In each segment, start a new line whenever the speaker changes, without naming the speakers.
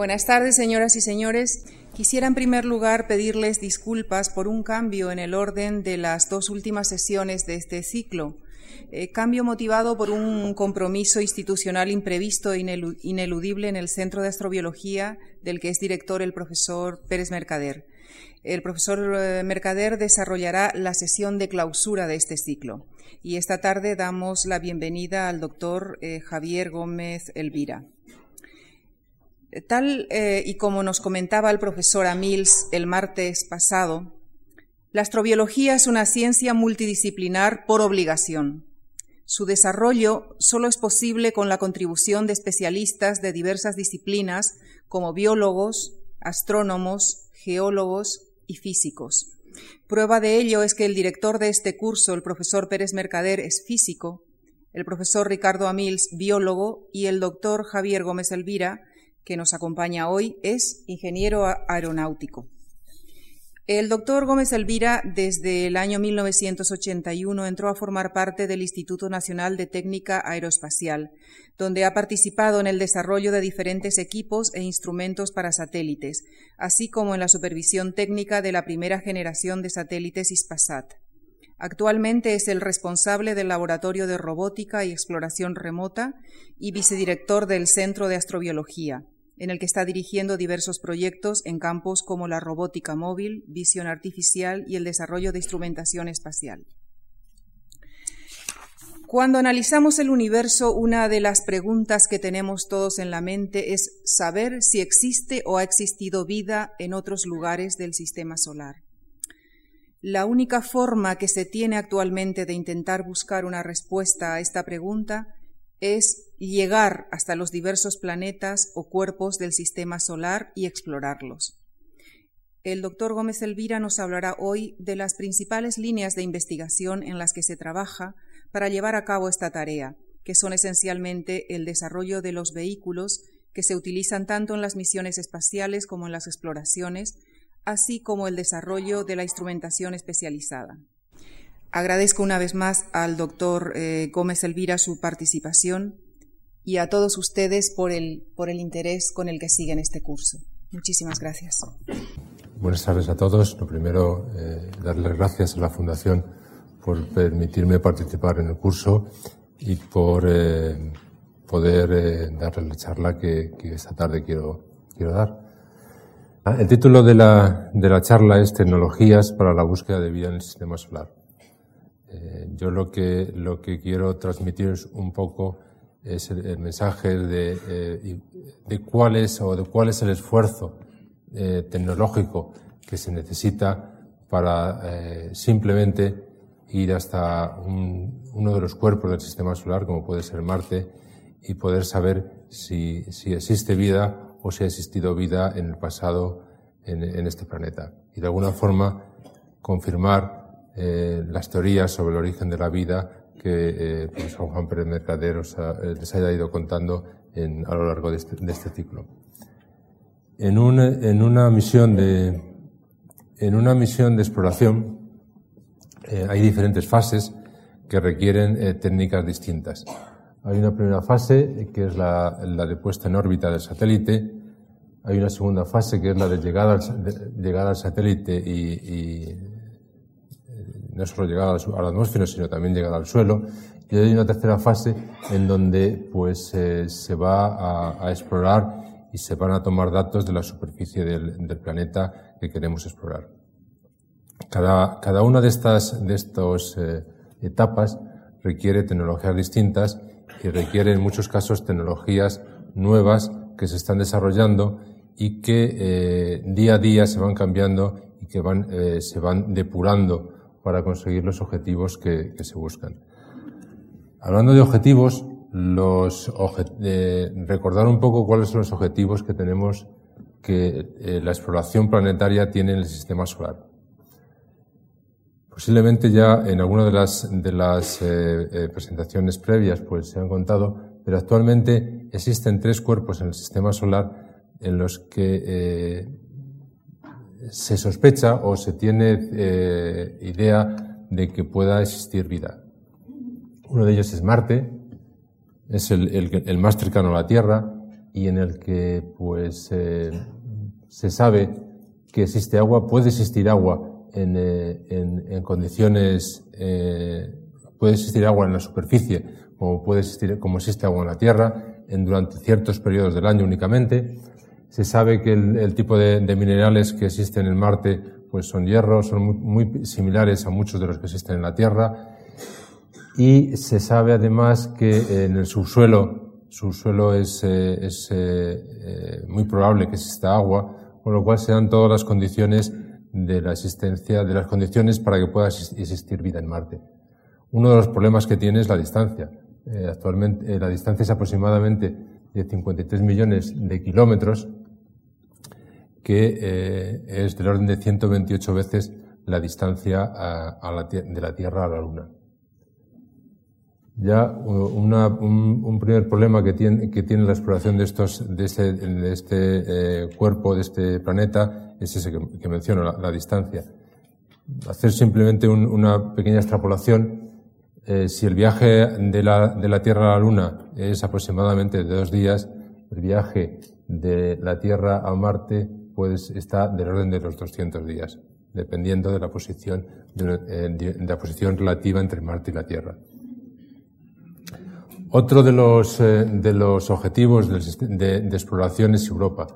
Buenas tardes, señoras y señores. Quisiera en primer lugar pedirles disculpas por un cambio en el orden de las dos últimas sesiones de este ciclo. Eh, cambio motivado por un compromiso institucional imprevisto e ineludible en el Centro de Astrobiología, del que es director el profesor Pérez Mercader. El profesor eh, Mercader desarrollará la sesión de clausura de este ciclo. Y esta tarde damos la bienvenida al doctor eh, Javier Gómez Elvira. Tal eh, y como nos comentaba el profesor Amils el martes pasado, la astrobiología es una ciencia multidisciplinar por obligación. Su desarrollo solo es posible con la contribución de especialistas de diversas disciplinas como biólogos, astrónomos, geólogos y físicos. Prueba de ello es que el director de este curso, el profesor Pérez Mercader, es físico, el profesor Ricardo Amils, biólogo, y el doctor Javier Gómez Elvira, que nos acompaña hoy, es ingeniero aeronáutico. El doctor Gómez Elvira, desde el año 1981, entró a formar parte del Instituto Nacional de Técnica Aeroespacial, donde ha participado en el desarrollo de diferentes equipos e instrumentos para satélites, así como en la supervisión técnica de la primera generación de satélites ISPASAT. Actualmente es el responsable del Laboratorio de Robótica y Exploración Remota y vicedirector del Centro de Astrobiología, en el que está dirigiendo diversos proyectos en campos como la robótica móvil, visión artificial y el desarrollo de instrumentación espacial. Cuando analizamos el universo, una de las preguntas que tenemos todos en la mente es saber si existe o ha existido vida en otros lugares del sistema solar. La única forma que se tiene actualmente de intentar buscar una respuesta a esta pregunta es llegar hasta los diversos planetas o cuerpos del sistema solar y explorarlos. El doctor Gómez Elvira nos hablará hoy de las principales líneas de investigación en las que se trabaja para llevar a cabo esta tarea, que son esencialmente el desarrollo de los vehículos que se utilizan tanto en las misiones espaciales como en las exploraciones, así como el desarrollo de la instrumentación especializada. Agradezco una vez más al doctor eh, Gómez Elvira su participación y a todos ustedes por el, por el interés con el que siguen este curso. Muchísimas gracias.
Buenas tardes a todos. Lo primero, eh, darles gracias a la Fundación por permitirme participar en el curso y por eh, poder darles la charla que, que, esta tarde quiero, quiero dar. Ah, el título de la, de la charla es Tecnologías para la búsqueda de vida en el sistema solar. Eh, yo lo que, lo que quiero transmitir es un poco es el, mensaje de, eh, de, cuál es o de cuál es el esfuerzo eh, tecnológico que se necesita para simplemente ir hasta uno de los cuerpos del sistema solar, como puede ser Marte, y poder saber si, si existe vida o si ha existido vida en el pasado en, este planeta. Y de alguna forma confirmar eh, las teorías sobre el origen de la vida que eh, el profesor Juan Pérez Mercader eh, les haya ido contando a lo largo de este, este ciclo. En, en, una misión de, en una misión de exploración hay diferentes fases que requieren técnicas distintas. Hay una primera fase, que es la, de puesta en órbita del satélite. Hay una segunda fase, que es la de llegada al, al satélite y, eh, no solo llegada a la atmósfera, sino también llegada al suelo. Y hay una tercera fase en donde pues eh, se va a, explorar y se van a tomar datos de la superficie del, planeta que queremos explorar. Cada, cada una de estas de estos, eh, etapas requiere tecnologías distintas y requiere en muchos casos tecnologías nuevas que se están desarrollando y que eh, día a día se van cambiando y que van, se van depurando para conseguir los objetivos que, se buscan. Hablando de objetivos, eh, recordar un poco cuáles son los objetivos que tenemos que eh, la exploración planetaria tiene en el sistema solar. Posiblemente ya en alguna de las, de las eh, presentaciones previas pues se han contado, pero actualmente existen tres cuerpos en el sistema solar en los que se sospecha o se tiene idea de que pueda existir vida. Uno de ellos es Marte, es el, más cercano a la Tierra, y en el que pues eh, se sabe que existe agua, puede existir agua en, en, condiciones, puede existir agua en la superficie, como puede existir, como existe agua en la tierra, en, durante ciertos periodos del año únicamente. Se sabe que el, tipo de, minerales que existen en Marte pues son hierro, son muy, similares a muchos de los que existen en la Tierra. Y se sabe además que en el subsuelo, subsuelo es, eh, es eh, eh, muy probable que exista agua, con lo cual se dan todas las condiciones de la existencia, de las condiciones para que pueda existir vida en Marte. Uno de los problemas que tiene es la distancia. actualmente la distancia es aproximadamente de 53 millones de kilómetros que eh, es del orden de 128 veces la distancia de la Tierra a la Luna. Ya un, primer problema que tiene, que tiene, la exploración de, estos, de este, este eh, cuerpo, de este planeta, es ese que, menciono, la, distancia. Hacer simplemente una pequeña extrapolación. Eh, si el viaje de la, de la Tierra a la Luna es aproximadamente de dos días, el viaje de la Tierra a Marte pues está del orden de los 200 días, dependiendo de la posición, eh, de, la posición relativa entre Marte y la Tierra. Otro de los, eh, de objetivos de, exploración es Europa.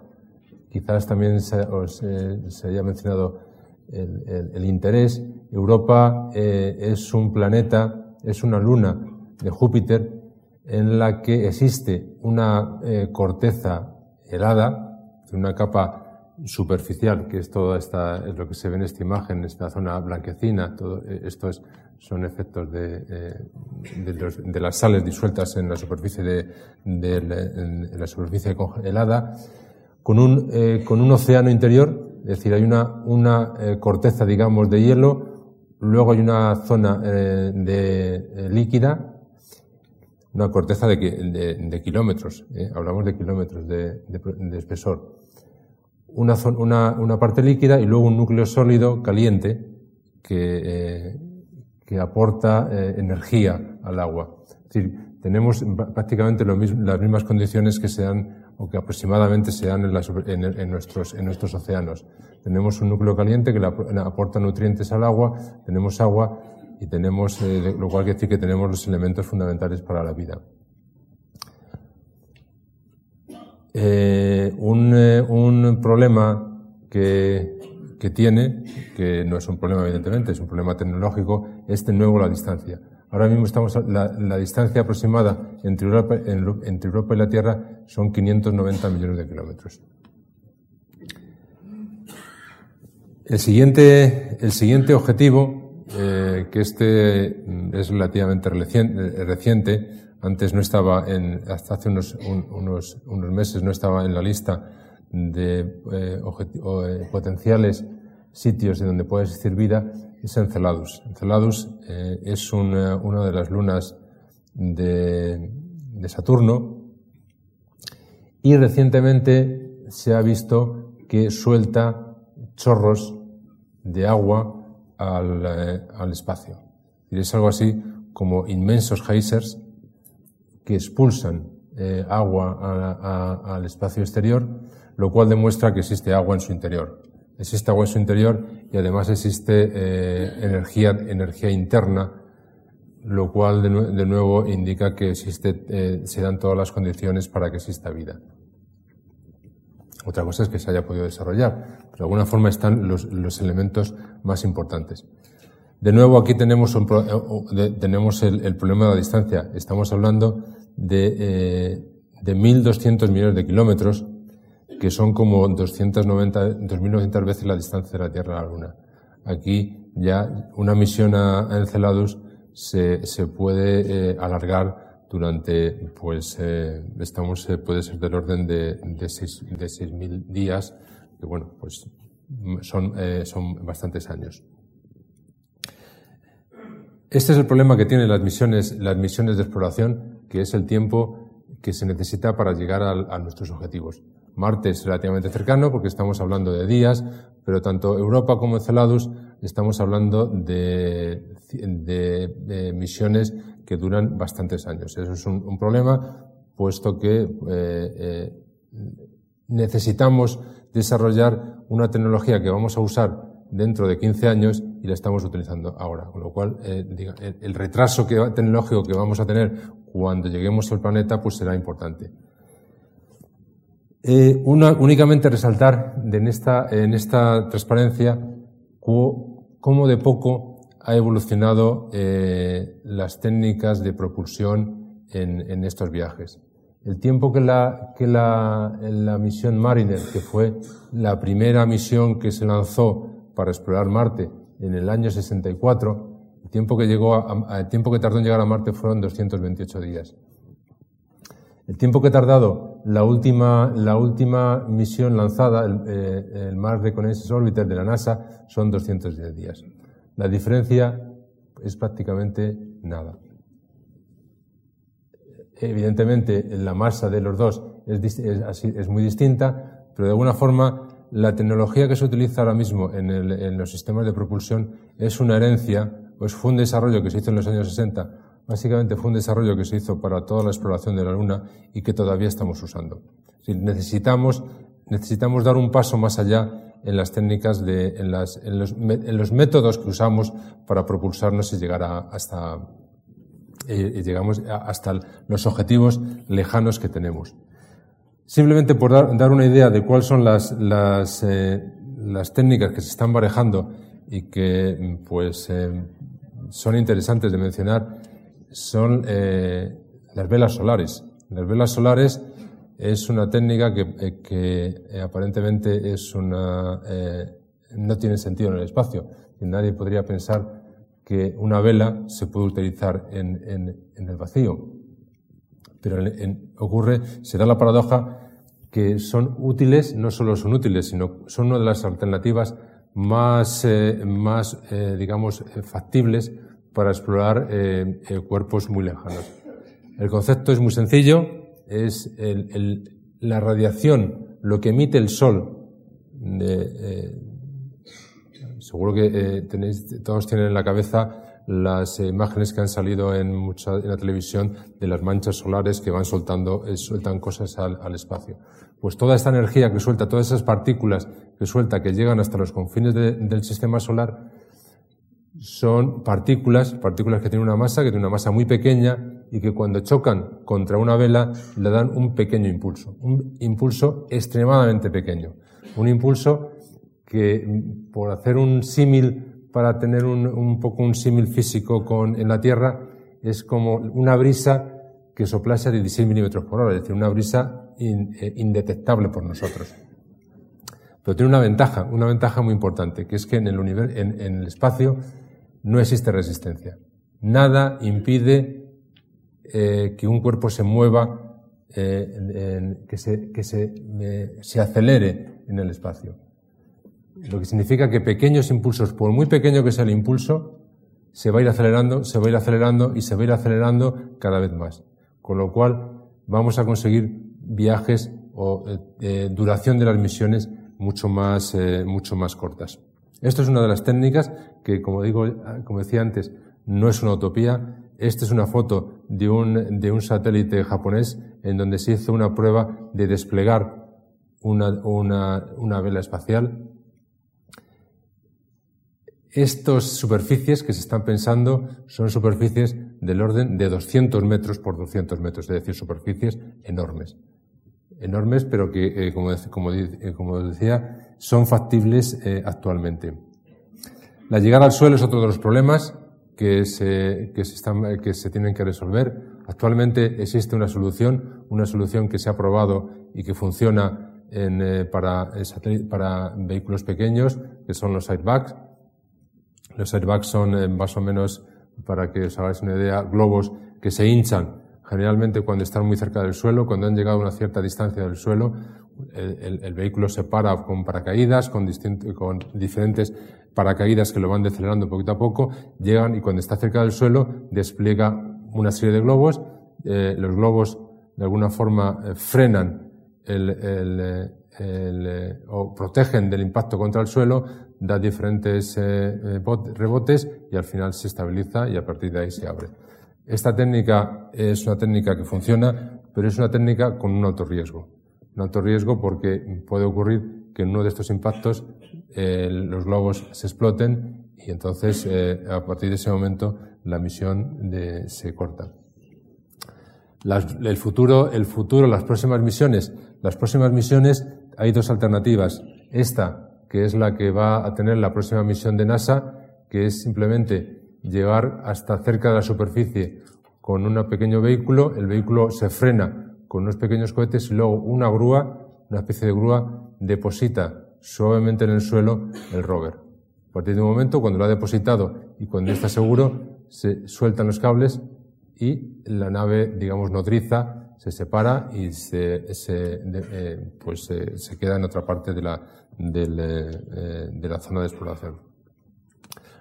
Quizás también se, os, eh, haya mencionado el, interés. Europa es un planeta, es una luna de Júpiter en la que existe una corteza helada, una capa superficial, que es todo esta, es lo que se ve en esta imagen, esta zona blanquecina, todo eh, esto son efectos de, eh, de, las sales disueltas en la superficie de, la superficie congelada, con un, eh, con un océano interior, es decir, hay una, una corteza, digamos, de hielo, luego hay una zona de líquida, una corteza de, de kilómetros, hablamos de kilómetros de, espesor una, una, parte líquida y luego un núcleo sólido caliente que, eh, que aporta eh, energía al agua. Es decir, tenemos prácticamente las mismas condiciones que se dan o que aproximadamente se dan en, en, nuestros, en nuestros océanos. Tenemos un núcleo caliente que le aporta nutrientes al agua, tenemos agua y tenemos, eh, lo cual quiere decir que tenemos los elementos fundamentales para la vida. Eh, un, eh, un, problema que, que, tiene, que no es un problema evidentemente, es un problema tecnológico, es de nuevo la distancia. Ahora mismo estamos, la, la distancia aproximada entre Europa, entre Europa y la Tierra son 590 millones de kilómetros. El siguiente, el siguiente objetivo, eh, que este es relativamente reciente, antes no estaba en, hasta hace unos, unos, unos meses no estaba en la lista de eh, eh, potenciales sitios en donde puede existir vida, es Enceladus. Enceladus eh, es una, una, de las lunas de, de Saturno y recientemente se ha visto que suelta chorros de agua al, al espacio. Es algo así como inmensos geysers que expulsan eh, agua al espacio exterior, lo cual demuestra que existe agua en su interior. Existe agua en su interior y además existe eh, energía, energía interna, lo cual de, nuevo indica que existe, eh, se dan todas las condiciones para que exista vida. Otra cosa es que se haya podido desarrollar, pero de alguna forma están los, los elementos más importantes. De nuevo, aquí tenemos, un, tenemos el, problema de la distancia. Estamos hablando de, eh, de 1.200 millones de kilómetros, que son como 290, 2.900 veces la distancia de la Tierra a la Luna. Aquí ya una misión a, Enceladus se, puede eh, alargar durante, pues, eh, estamos, eh, puede ser del orden de, de 6.000 de días, que bueno, pues son, eh, son bastantes años. Este es el problema que tienen las misiones, las misiones de exploración, que es el tiempo que se necesita para llegar a, nuestros objetivos. Marte es relativamente cercano porque estamos hablando de días, pero tanto Europa como Enceladus estamos hablando de, misiones que duran bastantes años. Eso es un, problema, puesto que eh, eh, necesitamos desarrollar una tecnología que vamos a usar dentro de 15 años y la estamos utilizando ahora. Con lo cual, eh, el retraso tecnológico que vamos a tener cuando lleguemos al planeta pues será importante. Eh, únicamente resaltar en, esta, en esta transparencia cómo de poco ha evolucionado eh, las técnicas de propulsión en, estos viajes. El tiempo que, la, que la, la misión Mariner, que fue la primera misión que se lanzó para explorar Marte en el año 64, el tiempo que, tardó en llegar a Marte fueron 228 días. El tiempo que ha tardado la última, la última misión lanzada, el, eh, el Mars Reconnaissance Orbiter de la NASA, son 210 días. La diferencia es prácticamente nada. Evidentemente, la masa de los dos es muy distinta, pero de alguna forma la tecnología que se utiliza ahora mismo en, los sistemas de propulsión es una herencia, pues fue un desarrollo que se hizo en los años 60, básicamente fue un desarrollo que se hizo para toda la exploración de la Luna y que todavía estamos usando. necesitamos, dar un paso más allá en las técnicas de, en, las, en, los, en métodos que usamos para propulsarnos y llegar a, hasta, y llegamos hasta los objetivos lejanos que tenemos. Simplemente por dar, una idea de cuáles son las, las, eh, las, técnicas que se están barajando y que pues eh, son interesantes de mencionar, son eh, las velas solares. Las velas solares es una técnica que, que aparentemente es una, no tiene sentido en el espacio. Y nadie podría pensar que una vela se puede utilizar en, en, en el vacío. Pero ocurre, se da la paradoja que son útiles, no solo son útiles, sino son una de las alternativas más, eh, más eh, digamos, eh, factibles para explorar cuerpos muy lejanos. El concepto es muy sencillo, es el, la radiación, lo que emite el Sol. seguro que tenéis, todos tienen en la cabeza las imágenes que han salido en, mucha, en la televisión de las manchas solares que van soltando, eh, sueltan cosas al, espacio. Pues toda esta energía que suelta, todas esas partículas que suelta, que llegan hasta los confines de, del sistema solar, son partículas, partículas que tienen una masa, que tienen una masa muy pequeña y que cuando chocan contra una vela le dan un pequeño impulso, un impulso extremadamente pequeño, un impulso que, por hacer un símil para tener un, poco un símil físico con, en la Tierra, es como una brisa que soplase a 16 milímetros por hora, es decir, una brisa eh, indetectable por nosotros. Pero tiene una ventaja, una ventaja muy importante, que es que en el, en, en el espacio no existe resistencia. Nada impide eh, que un cuerpo se mueva, eh, que, se, que se, se acelere en el espacio lo que significa que pequeños impulsos, por muy pequeño que sea el impulso, se va a ir acelerando, se va a ir acelerando y se va a ir acelerando cada vez más. Con lo cual vamos a conseguir viajes o eh, eh, duración de las misiones mucho más, eh, mucho más cortas. Esto es una de las técnicas que, como digo, como decía antes, no es una utopía. Esta es una foto de un, de un satélite japonés en donde se hizo una prueba de desplegar una, una, una vela espacial estas superficies que se están pensando son superficies del orden de 200 metros por 200 metros, es decir, superficies enormes. Enormes, pero que, eh, como, eh, como, decía, son factibles eh, actualmente. La llegada al suelo es otro de los problemas que se, que se, se tienen que resolver. Actualmente existe una solución, una solución que se ha probado y que funciona para, para vehículos pequeños, que son los sidebags, los airbags son eh, más o menos, para que os hagáis una idea, globos que se hinchan generalmente cuando están muy cerca del suelo, cuando han llegado a una cierta distancia del suelo, el, vehículo se para con paracaídas, con, con, diferentes paracaídas que lo van decelerando poquito a poco, llegan y cuando está cerca del suelo despliega una serie de globos, eh, los globos de alguna forma eh, frenan el, el, o protegen del impacto contra el suelo, da diferentes eh, eh, rebotes y al final se estabiliza y a partir de ahí se abre. Esta técnica es una técnica que funciona, pero es una técnica con un alto riesgo. un alto riesgo porque puede ocurrir que en uno de estos impactos eh, los globos se exploten y entonces a partir de ese momento la misión se corta. el futuro, el futuro, las próximas misiones, las próximas misiones hay dos alternativas. Esta, que es la que va a tener la próxima misión de NASA, que es simplemente llegar hasta cerca de la superficie con un pequeño vehículo, el vehículo se frena con unos pequeños cohetes y luego una grúa, una especie de grúa, deposita suavemente en el suelo el rover. A partir de un momento, cuando lo ha depositado y cuando está seguro, se sueltan los cables y la nave, digamos, nodriza se separa y se, eh, pues, se queda en otra parte de la, eh, de la zona de exploración.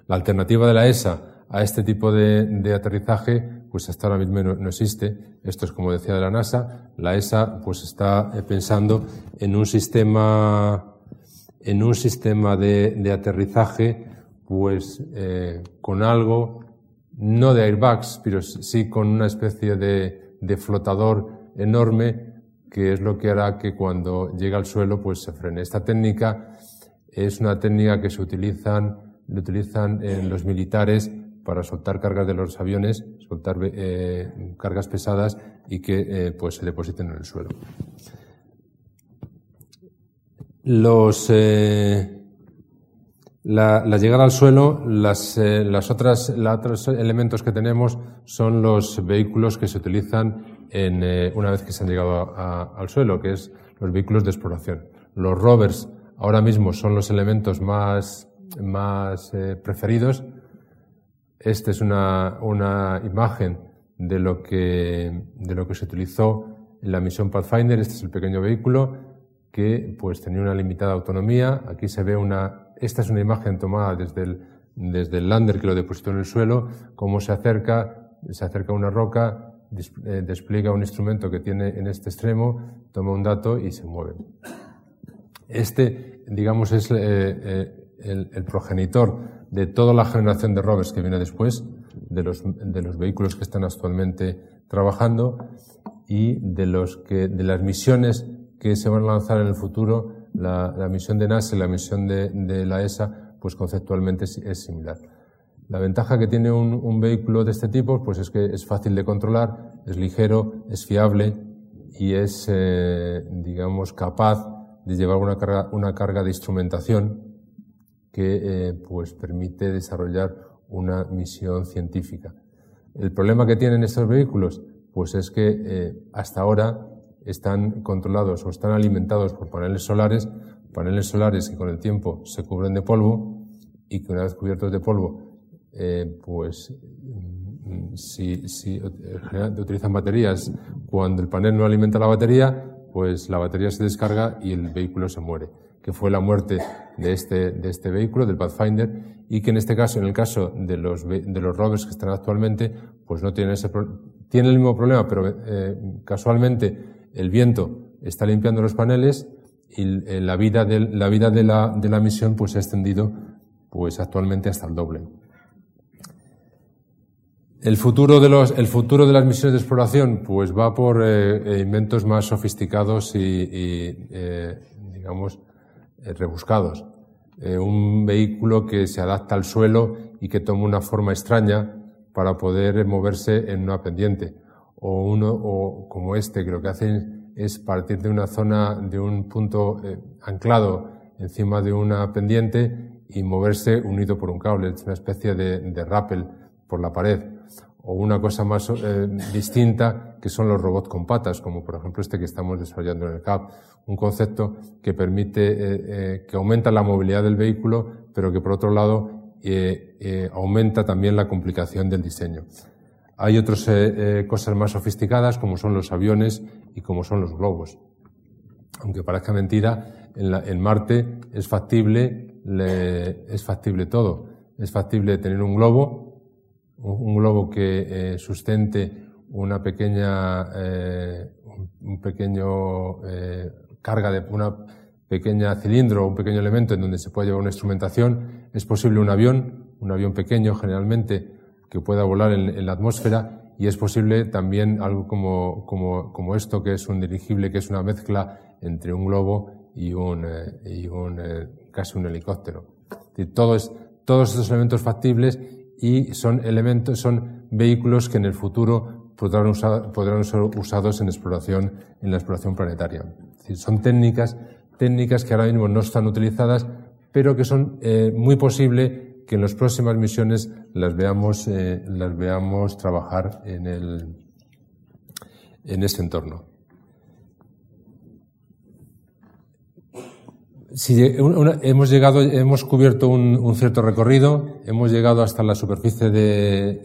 La alternativa de la ESA a este tipo de, aterrizaje, pues hasta ahora mismo no, existe. Esto es como decía de la NASA. La ESA, pues está eh, pensando en un sistema, en un sistema de, aterrizaje, pues con algo, no de airbags, pero sí con una especie de, de flotador enorme que es lo que hará que cuando llega al suelo pues se frene. Esta técnica es una técnica que se utilizan, utilizan en los militares para soltar cargas de los aviones, soltar eh, cargas pesadas y que eh, pues se depositen en el suelo. Los, eh, la, llegada al suelo, las, las otras, los otros elementos que tenemos son los vehículos que se utilizan en, eh, una vez que se han llegado al suelo, que es los vehículos de exploración. Los rovers ahora mismo son los elementos más, más eh, preferidos. Esta es una, una imagen de lo, que, de lo que se utilizó en la misión Pathfinder. Este es el pequeño vehículo que pues tenía una limitada autonomía. Aquí se ve una, esta es una imagen tomada desde el, desde el lander que lo depositó en el suelo, cómo se acerca, se acerca a una roca, eh, despliega un instrumento que tiene en este extremo, toma un dato y se mueve. Este, digamos, es eh, eh, el, progenitor de toda la generación de rovers que viene después, de los, de los vehículos que están actualmente trabajando y de, los de las misiones que se van a lanzar en el futuro. La, misión de NASA y la misión de, de la ESA, pues conceptualmente es similar. La ventaja que tiene un, vehículo de este tipo pues es que es fácil de controlar, es ligero, es fiable y es, eh, digamos, capaz de llevar una carga, una carga de instrumentación que eh, pues permite desarrollar una misión científica. El problema que tienen estos vehículos pues es que eh, hasta ahora están controlados o están alimentados por paneles solares, paneles solares que con el tiempo se cubren de polvo y que una vez cubiertos de polvo eh, pues mm, si, si utilizan baterías, cuando el panel no alimenta la batería, pues la batería se descarga y el vehículo se muere, que fue la muerte de este, de este vehículo, del Pathfinder, y que en este caso, en el caso de los, de los rovers que están actualmente, pues no tienen ese tiene el mismo problema, pero eh, casualmente el viento está limpiando los paneles y eh, la vida de la vida de la, de la misión pues se ha extendido pues actualmente hasta el doble. El futuro de los, el futuro de las misiones de exploración, pues va por eh, eh, inventos más sofisticados y, digamos, rebuscados. un vehículo que se adapta al suelo y que toma una forma extraña para poder moverse en una pendiente. O uno, o como este, que lo que hacen es partir de una zona, de un punto anclado encima de una pendiente y moverse unido por un cable. Es una especie de, de rappel por la pared o una cosa más eh, distinta que son los robots con patas, como por ejemplo este que estamos desarrollando en el CAP, un concepto que permite, eh, eh, que aumenta la movilidad del vehículo, pero que por otro lado aumenta también la complicación del diseño. Hay otras cosas más sofisticadas como son los aviones y como son los globos. Aunque parezca mentira, en, en Marte es factible, es factible todo. Es factible tener un globo un globo que eh, sustente una pequeña, eh, un pequeño eh, carga de una pequeña cilindro o un pequeño elemento en donde se puede llevar una instrumentación. Es posible un avión, un avión pequeño generalmente que pueda volar en, la atmósfera y es posible también algo como, como, como esto, que es un dirigible, que es una mezcla entre un globo y un, eh, y un eh, casi un helicóptero. Todos estos elementos factibles y son elementos, son vehículos que en el futuro podrán, usar, podrán ser usados en exploración, en la exploración planetaria. son técnicas, técnicas que ahora mismo no están utilizadas, pero que son eh, muy posible que en las próximas misiones las veamos, eh, las veamos trabajar en, el, en ese entorno. Si hemos llegado, hemos cubierto un, cierto recorrido, hemos llegado hasta la superficie de,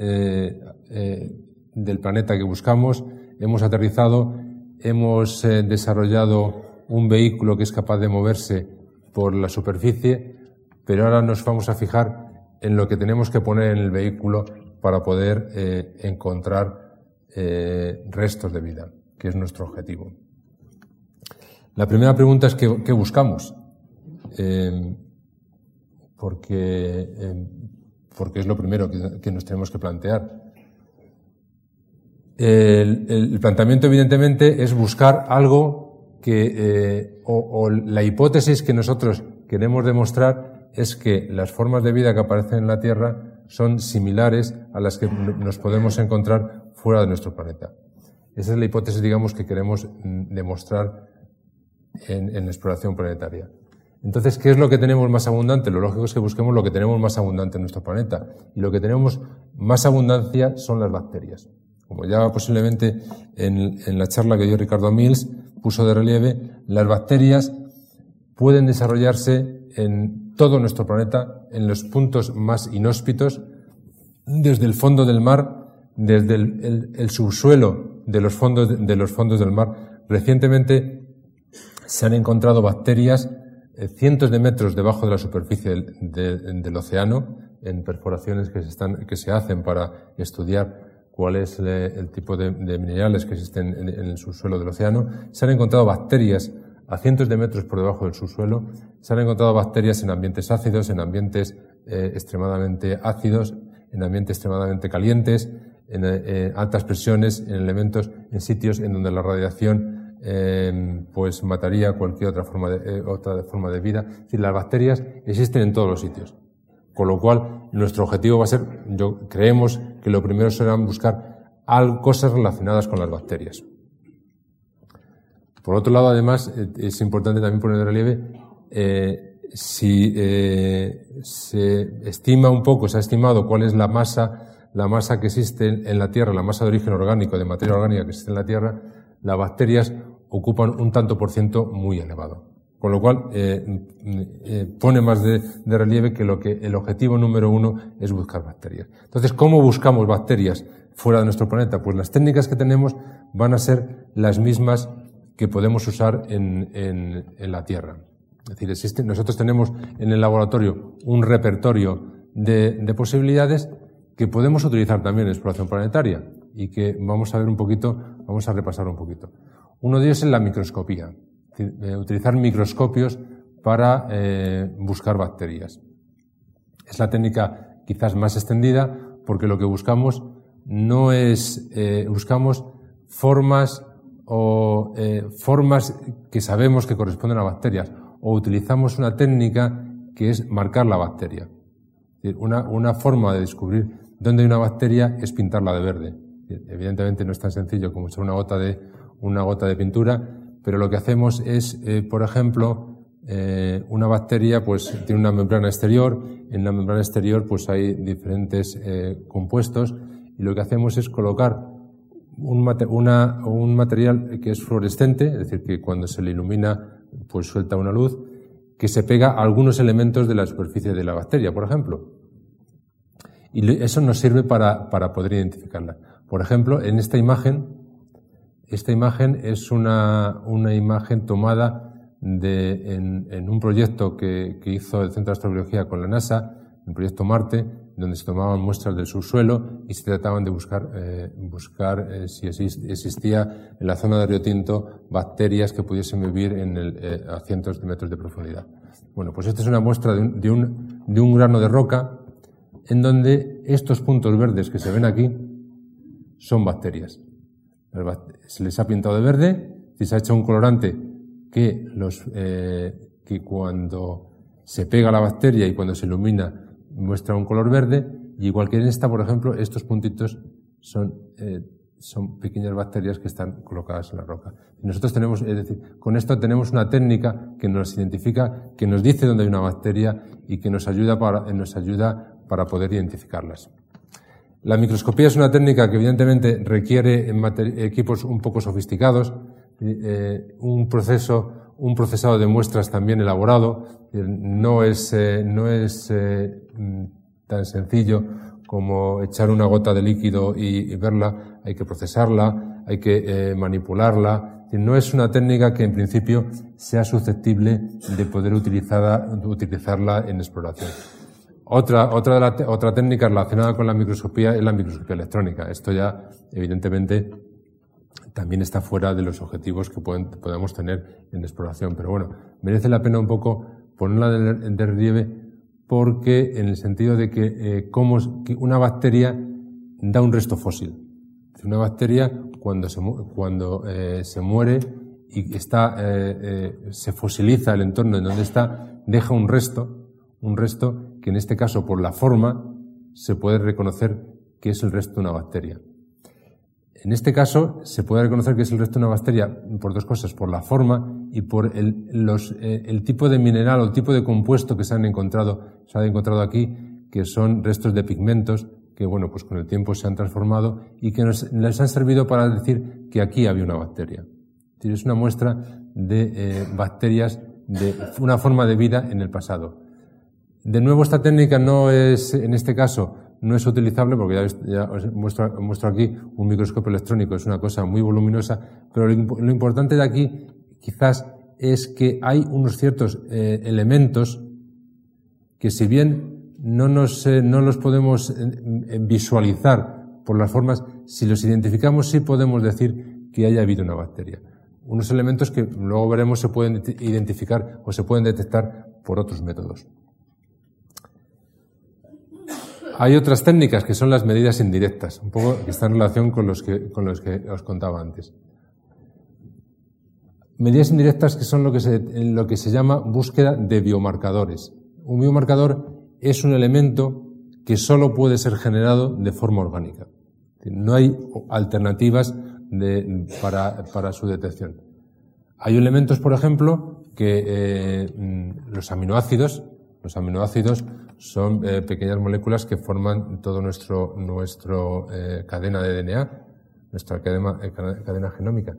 eh, del planeta que buscamos, hemos aterrizado, hemos desarrollado un vehículo que es capaz de moverse por la superficie, pero ahora nos vamos a fijar en lo que tenemos que poner en el vehículo para poder eh, encontrar eh, restos de vida, que es nuestro objetivo. La primera pregunta es ¿qué, buscamos? Eh, porque, porque es lo primero que, nos tenemos que plantear. El, el, planteamiento, evidentemente, es buscar algo que, eh, o, la hipótesis que nosotros queremos demostrar es que las formas de vida que aparecen en la Tierra son similares a las que nos podemos encontrar fuera de nuestro planeta. Esa es la hipótesis, digamos, que queremos mm, demostrar en, en exploración planetaria. Entonces, ¿qué es lo que tenemos más abundante? Lo lógico es que busquemos lo que tenemos más abundante en nuestro planeta. Y lo que tenemos más abundancia son las bacterias. Como ya posiblemente en, en la charla que dio Ricardo Mills, puso de relieve, las bacterias pueden desarrollarse en todo nuestro planeta, en los puntos más inhóspitos, desde el fondo del mar, desde el, subsuelo de los, fondos, de los fondos del mar. Recientemente se han encontrado bacterias eh, cientos de metros debajo de la superficie del, océano, en perforaciones que se, están, que se hacen para estudiar cuál es el tipo de, minerales que existen en, el subsuelo del océano. Se han encontrado bacterias a cientos de metros por debajo del subsuelo. Se han encontrado bacterias en ambientes ácidos, en ambientes eh, extremadamente ácidos, en ambientes extremadamente calientes, en eh, altas presiones, en elementos, en sitios en donde la radiación eh, pues mataría cualquier otra forma de, otra forma de vida. Es decir, las bacterias existen en todos los sitios. Con lo cual, nuestro objetivo va a ser, yo creemos que lo primero será buscar cosas relacionadas con las bacterias. Por otro lado, además, eh, es importante también poner de relieve eh, si eh, se estima un poco, se ha estimado cuál es la masa, la masa que existe en la Tierra, la masa de origen orgánico, de materia orgánica que existe en la Tierra, las bacterias ocupan un tanto por ciento muy elevado. Con lo cual, pone más de, relieve que lo que el objetivo número uno es buscar bacterias. Entonces, ¿cómo buscamos bacterias fuera de nuestro planeta? Pues las técnicas que tenemos van a ser las mismas que podemos usar en, en, la Tierra. Es decir, existe, nosotros tenemos en el laboratorio un repertorio de, de posibilidades que podemos utilizar también en exploración planetaria y que vamos a ver un poquito, vamos a repasar un poquito. Uno de ellos es la microscopía. Eh, utilizar microscopios para eh, buscar bacterias. Es la técnica quizás más extendida porque lo que buscamos no es, eh, buscamos formas o formas que sabemos que corresponden a bacterias o utilizamos una técnica que es marcar la bacteria. Una, una forma de descubrir dónde hay una bacteria es pintarla de verde. Evidentemente no es tan sencillo como ser una gota de, una gota de pintura, pero lo que hacemos es, eh, por ejemplo, eh, una bacteria pues tiene una membrana exterior, en la membrana exterior pues hay diferentes eh, compuestos y lo que hacemos es colocar un, un material que es fluorescente, es decir, que cuando se le ilumina pues suelta una luz, que se pega a algunos elementos de la superficie de la bacteria, por ejemplo. Y eso nos sirve para, para poder identificarla. Por ejemplo, en esta imagen esta imagen es una, una imagen tomada de, en, en, un proyecto que, que, hizo el Centro de Astrobiología con la NASA, el proyecto Marte, donde se tomaban muestras del subsuelo y se trataban de buscar, eh, buscar eh, si existía en la zona de Río Tinto bacterias que pudiesen vivir en el, eh, a cientos de metros de profundidad. Bueno, pues esta es una muestra de un, de un, de un grano de roca en donde estos puntos verdes que se ven aquí son bacterias. Se les ha pintado de verde, y se ha hecho un colorante que, los, que cuando se pega la bacteria y cuando se ilumina muestra un color verde, y igual que en esta, por ejemplo, estos puntitos son, eh, son pequeñas bacterias que están colocadas en la roca. Nosotros tenemos, es decir, con esto tenemos una técnica que nos identifica, que nos dice dónde hay una bacteria y que nos ayuda para, nos ayuda para poder identificarlas. La microscopía es una técnica que evidentemente requiere equipos un poco sofisticados, eh, un proceso, un procesado de muestras también elaborado. No es, eh, no es eh, tan sencillo como echar una gota de líquido y, verla. Hay que procesarla, hay que manipularla. No es una técnica que en principio sea susceptible de poder utilizarla en exploración. Otra, otra, otra técnica relacionada con la microscopía es la microscopía electrónica. Esto ya, evidentemente, también está fuera de los objetivos que podemos tener en exploración. Pero bueno, merece la pena un poco ponerla de, relieve porque en el sentido de que, eh, una bacteria da un resto fósil. Una bacteria cuando se, eh, muere y está, eh, se fosiliza el entorno en donde está, deja un resto, un resto que en este caso por la forma se puede reconocer que es el resto de una bacteria. En este caso se puede reconocer que es el resto de una bacteria por dos cosas, por la forma y por eh, el tipo de mineral o el tipo de compuesto que se han encontrado, se ha encontrado aquí, que son restos de pigmentos que, bueno, pues con el tiempo se han transformado y que nos, les han servido para decir que aquí había una bacteria. Es una muestra de eh, bacterias de una forma de vida en el pasado. De nuevo, esta técnica no es, en este caso, no es utilizable porque ya, os muestro, muestro, aquí un microscopio electrónico, es una cosa muy voluminosa, pero lo, importante de aquí quizás es que hay unos ciertos eh, elementos que si bien no, nos, eh, no los podemos eh, visualizar por las formas, si los identificamos sí podemos decir que haya habido una bacteria. Unos elementos que luego veremos se pueden identificar o se pueden detectar por otros métodos. Hay otras técnicas que son las medidas indirectas, un poco que están en relación con los que, con los que os contaba antes. Medidas indirectas que son lo que, se, lo que se llama búsqueda de biomarcadores. Un biomarcador es un elemento que solo puede ser generado de forma orgánica. No hay alternativas para, para, su detección. Hay elementos, por ejemplo, que eh, los aminoácidos, los aminoácidos son eh, pequeñas moléculas que forman todo nuestro, nuestro eh, cadena de DNA, nuestra cadena, eh, cadena, genómica.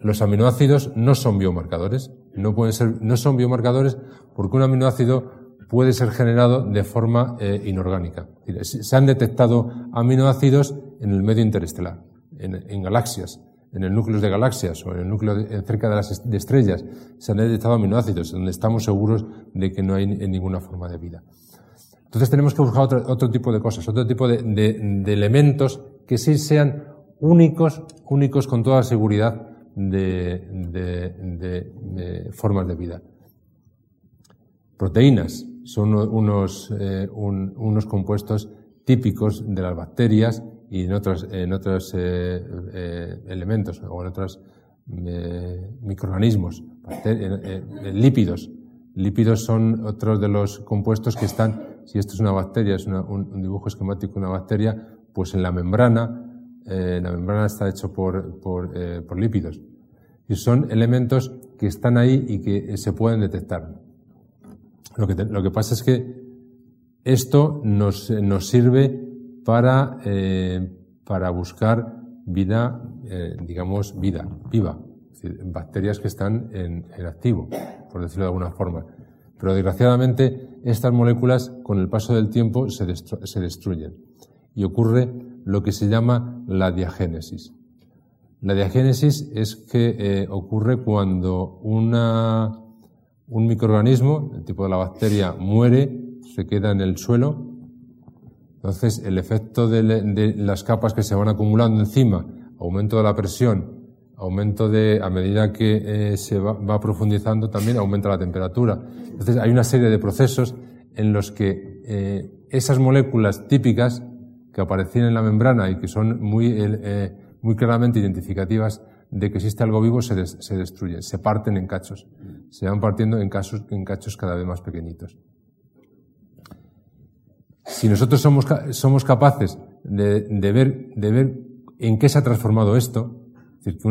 Los aminoácidos no son biomarcadores, no pueden ser, no son biomarcadores porque un aminoácido puede ser generado de forma inorgánica. Se han detectado aminoácidos en el medio interestelar, en, en galaxias, en el núcleo de galaxias o en el núcleo cerca de las de estrellas, se han detectado aminoácidos, donde estamos seguros de que no hay ninguna forma de vida. Entonces tenemos que buscar otro, tipo de cosas, otro tipo de, elementos que sí sean únicos, únicos con toda seguridad de, formas de vida. Proteínas son unos, eh, unos compuestos típicos de las bacterias y en otros, en otros eh, eh, elementos o en otros microorganismos, lípidos. Lípidos son otros de los compuestos que están si esto es una bacteria, es un, dibujo esquemático de una bacteria, pues en la membrana, eh, la membrana está hecho por, eh, por, lípidos. Y son elementos que están ahí y que se pueden detectar. Lo que, lo que pasa es que esto nos, nos sirve para, eh, para buscar vida, digamos, vida viva, es decir, bacterias que están en, en activo, por decirlo de alguna forma. Pero desgraciadamente estas moléculas con el paso del tiempo se, destruyen y ocurre lo que se llama la diagénesis. La diagénesis es que eh, ocurre cuando un microorganismo, el tipo de la bacteria, muere, se queda en el suelo. Entonces, el efecto de, las capas que se van acumulando encima, aumento de la presión, aumento de, a medida que eh, se va, profundizando, también aumenta la temperatura. Entonces, hay una serie de procesos en los que eh, esas moléculas típicas que aparecen en la membrana y que son muy, eh, muy claramente identificativas de que existe algo vivo se, se, destruyen, se parten en cachos, se van partiendo en, en cachos cada vez más pequeñitos. Si nosotros somos, somos capaces de, ver, de ver en qué se ha transformado esto, es decir, que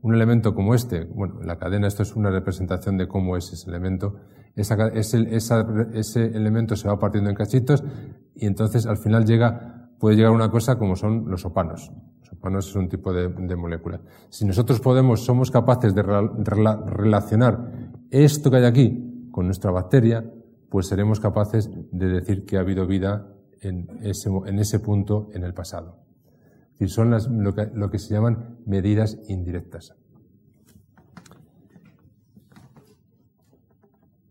un, elemento como este, bueno, la cadena, esto es una representación de cómo es ese elemento, ese, elemento se va partiendo en cachitos y entonces al final llega, puede llegar una cosa como son los opanos. Los opanos es un tipo de, molécula. Si nosotros podemos, somos capaces de relacionar esto que hay aquí con nuestra bacteria, pues seremos capaces de decir que ha habido vida en ese punto en el pasado. Y son lo, que, se llaman medidas indirectas.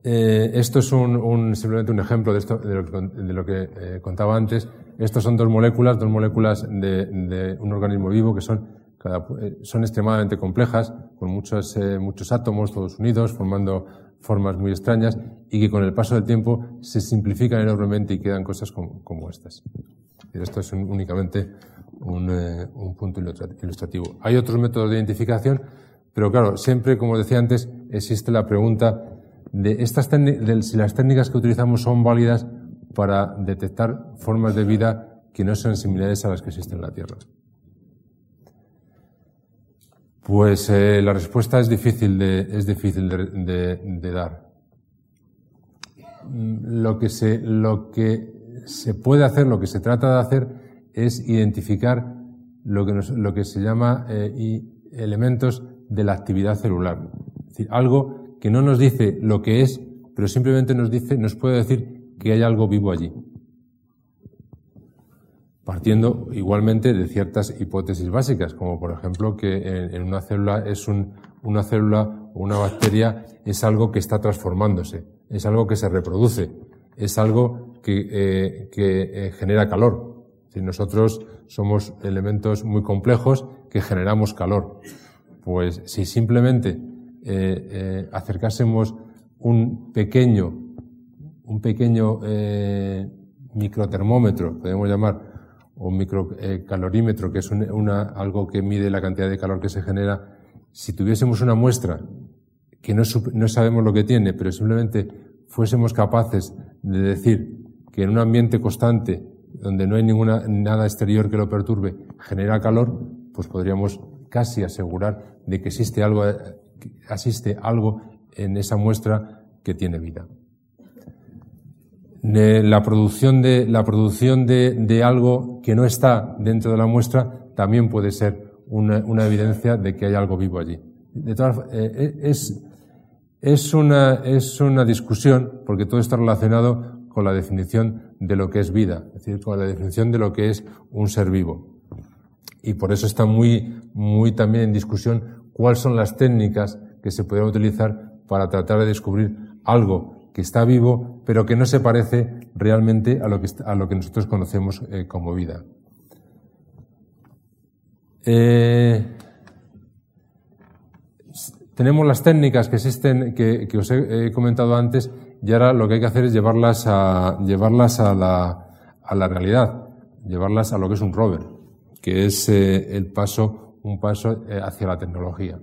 Eh, esto es un, simplemente un ejemplo de, esto, de lo que, eh, contaba antes. Estos son dos moléculas, dos moléculas de, un organismo vivo que son, eh, extremadamente complejas, con muchos, muchos átomos todos unidos, formando formas muy extrañas y que con el paso del tiempo se simplifican enormemente y quedan cosas como, estas. Esto es únicamente un, eh, un, punto ilustrativo. Hay otros métodos de identificación, pero claro, siempre, como decía antes, existe la pregunta de, estas de si las técnicas que utilizamos son válidas para detectar formas de vida que no son similares a las que existen en la Tierra. Pues eh, la respuesta es difícil de, es difícil de, de, de, dar. Mm, lo que, se, lo que se puede hacer, lo que se trata de hacer, es identificar lo que, se llama eh, elementos de la actividad celular. Es decir, algo que no nos dice lo que es, pero simplemente nos dice, nos puede decir que hay algo vivo allí partiendo igualmente de ciertas hipótesis básicas, como por ejemplo que en, una célula es un, una célula o una bacteria es algo que está transformándose, es algo que se reproduce, es algo que, eh, eh, genera calor. Si nosotros somos elementos muy complejos que generamos calor, pues si simplemente eh, acercásemos un pequeño, un pequeño microtermómetro, podemos llamar, o microcalorímetro, que es una, algo que mide la cantidad de calor que se genera, si tuviésemos una muestra que no, no sabemos lo que tiene, pero simplemente fuésemos capaces de decir que en un ambiente constante, donde no hay ninguna, nada exterior que lo perturbe, genera calor, pues podríamos casi asegurar de que existe algo, existe algo en esa muestra que tiene vida la producción de, la producción de, algo que no está dentro de la muestra también puede ser una, una evidencia de que hay algo vivo allí. De todas, eh, eh, es, es, una, es una discusión, porque todo está relacionado con la definición de lo que es vida, es decir, con la definición de lo que es un ser vivo. Y por eso está muy, muy también en discusión cuáles son las técnicas que se podrían utilizar para tratar de descubrir algo que está vivo, pero que no se parece realmente a lo que, a lo que nosotros conocemos eh, como vida. Eh, tenemos las técnicas que existen, que, que, os he comentado antes, y ahora lo que hay que hacer es llevarlas a, llevarlas a la, a la realidad, llevarlas a lo que es un rover, que es eh, el paso, un paso eh, hacia la tecnología.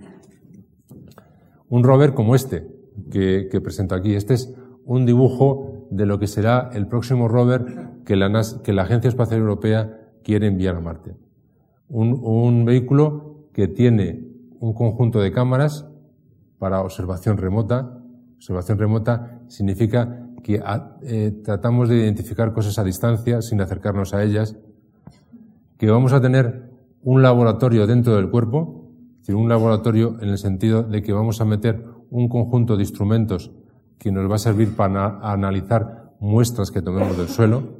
Un rover como este, que, que presento aquí. Este es un dibujo de lo que será el próximo rover que la, que la Agencia Espacial Europea quiere enviar a Marte. Un, un, vehículo que tiene un conjunto de cámaras para observación remota. Observación remota significa que eh, tratamos de identificar cosas a distancia sin acercarnos a ellas, que vamos a tener un laboratorio dentro del cuerpo, un laboratorio en el sentido de que vamos a meter un conjunto de instrumentos que nos va a servir para analizar muestras que tomemos del suelo,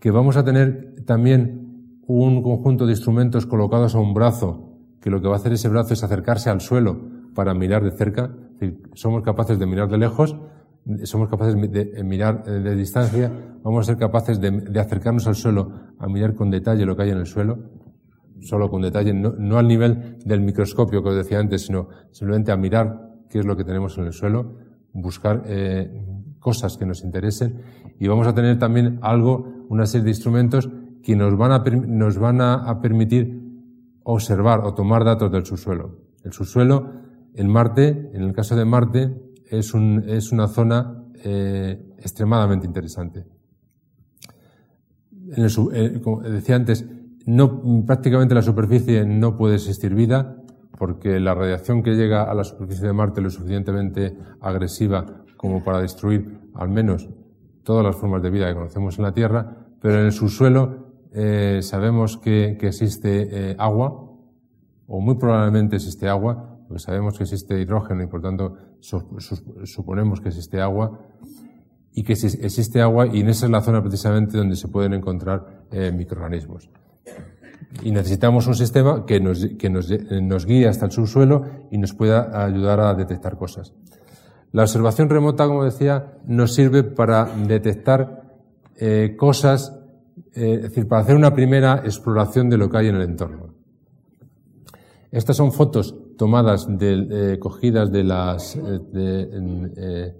que vamos a tener también un conjunto de instrumentos colocados a un brazo, que lo que va a hacer ese brazo es acercarse al suelo para mirar de cerca, somos capaces de mirar de lejos, somos capaces de mirar de distancia, vamos a ser capaces de, acercarnos al suelo a mirar con detalle lo que hay en el suelo, solo con detalle, no, no, al nivel del microscopio que os decía antes, sino simplemente a mirar qué es lo que tenemos en el suelo, buscar eh, cosas que nos interesen y vamos a tener también algo, una serie de instrumentos que nos van a, nos van a, permitir observar o tomar datos del subsuelo. El subsuelo en Marte, en el caso de Marte, es, un, es una zona eh, extremadamente interesante. En eh, como decía antes, prácticamente la superficie no puede existir vida porque la radiación que llega a la superficie de Marte es lo suficientemente agresiva como para destruir al menos todas las formas de vida que conocemos en la Tierra, pero en el subsuelo eh, sabemos que, existe agua, o muy probablemente existe agua, porque sabemos que existe hidrógeno y por tanto suponemos que existe agua, y que existe agua y en esa es la zona precisamente donde se pueden encontrar eh, microorganismos. Y necesitamos un sistema que, nos, que nos, nos, guíe hasta el subsuelo y nos pueda ayudar a detectar cosas. La observación remota, como decía, nos sirve para detectar eh, cosas, eh, es decir, para hacer una primera exploración de lo que hay en el entorno. Estas son fotos tomadas, de, cogidas de las, de,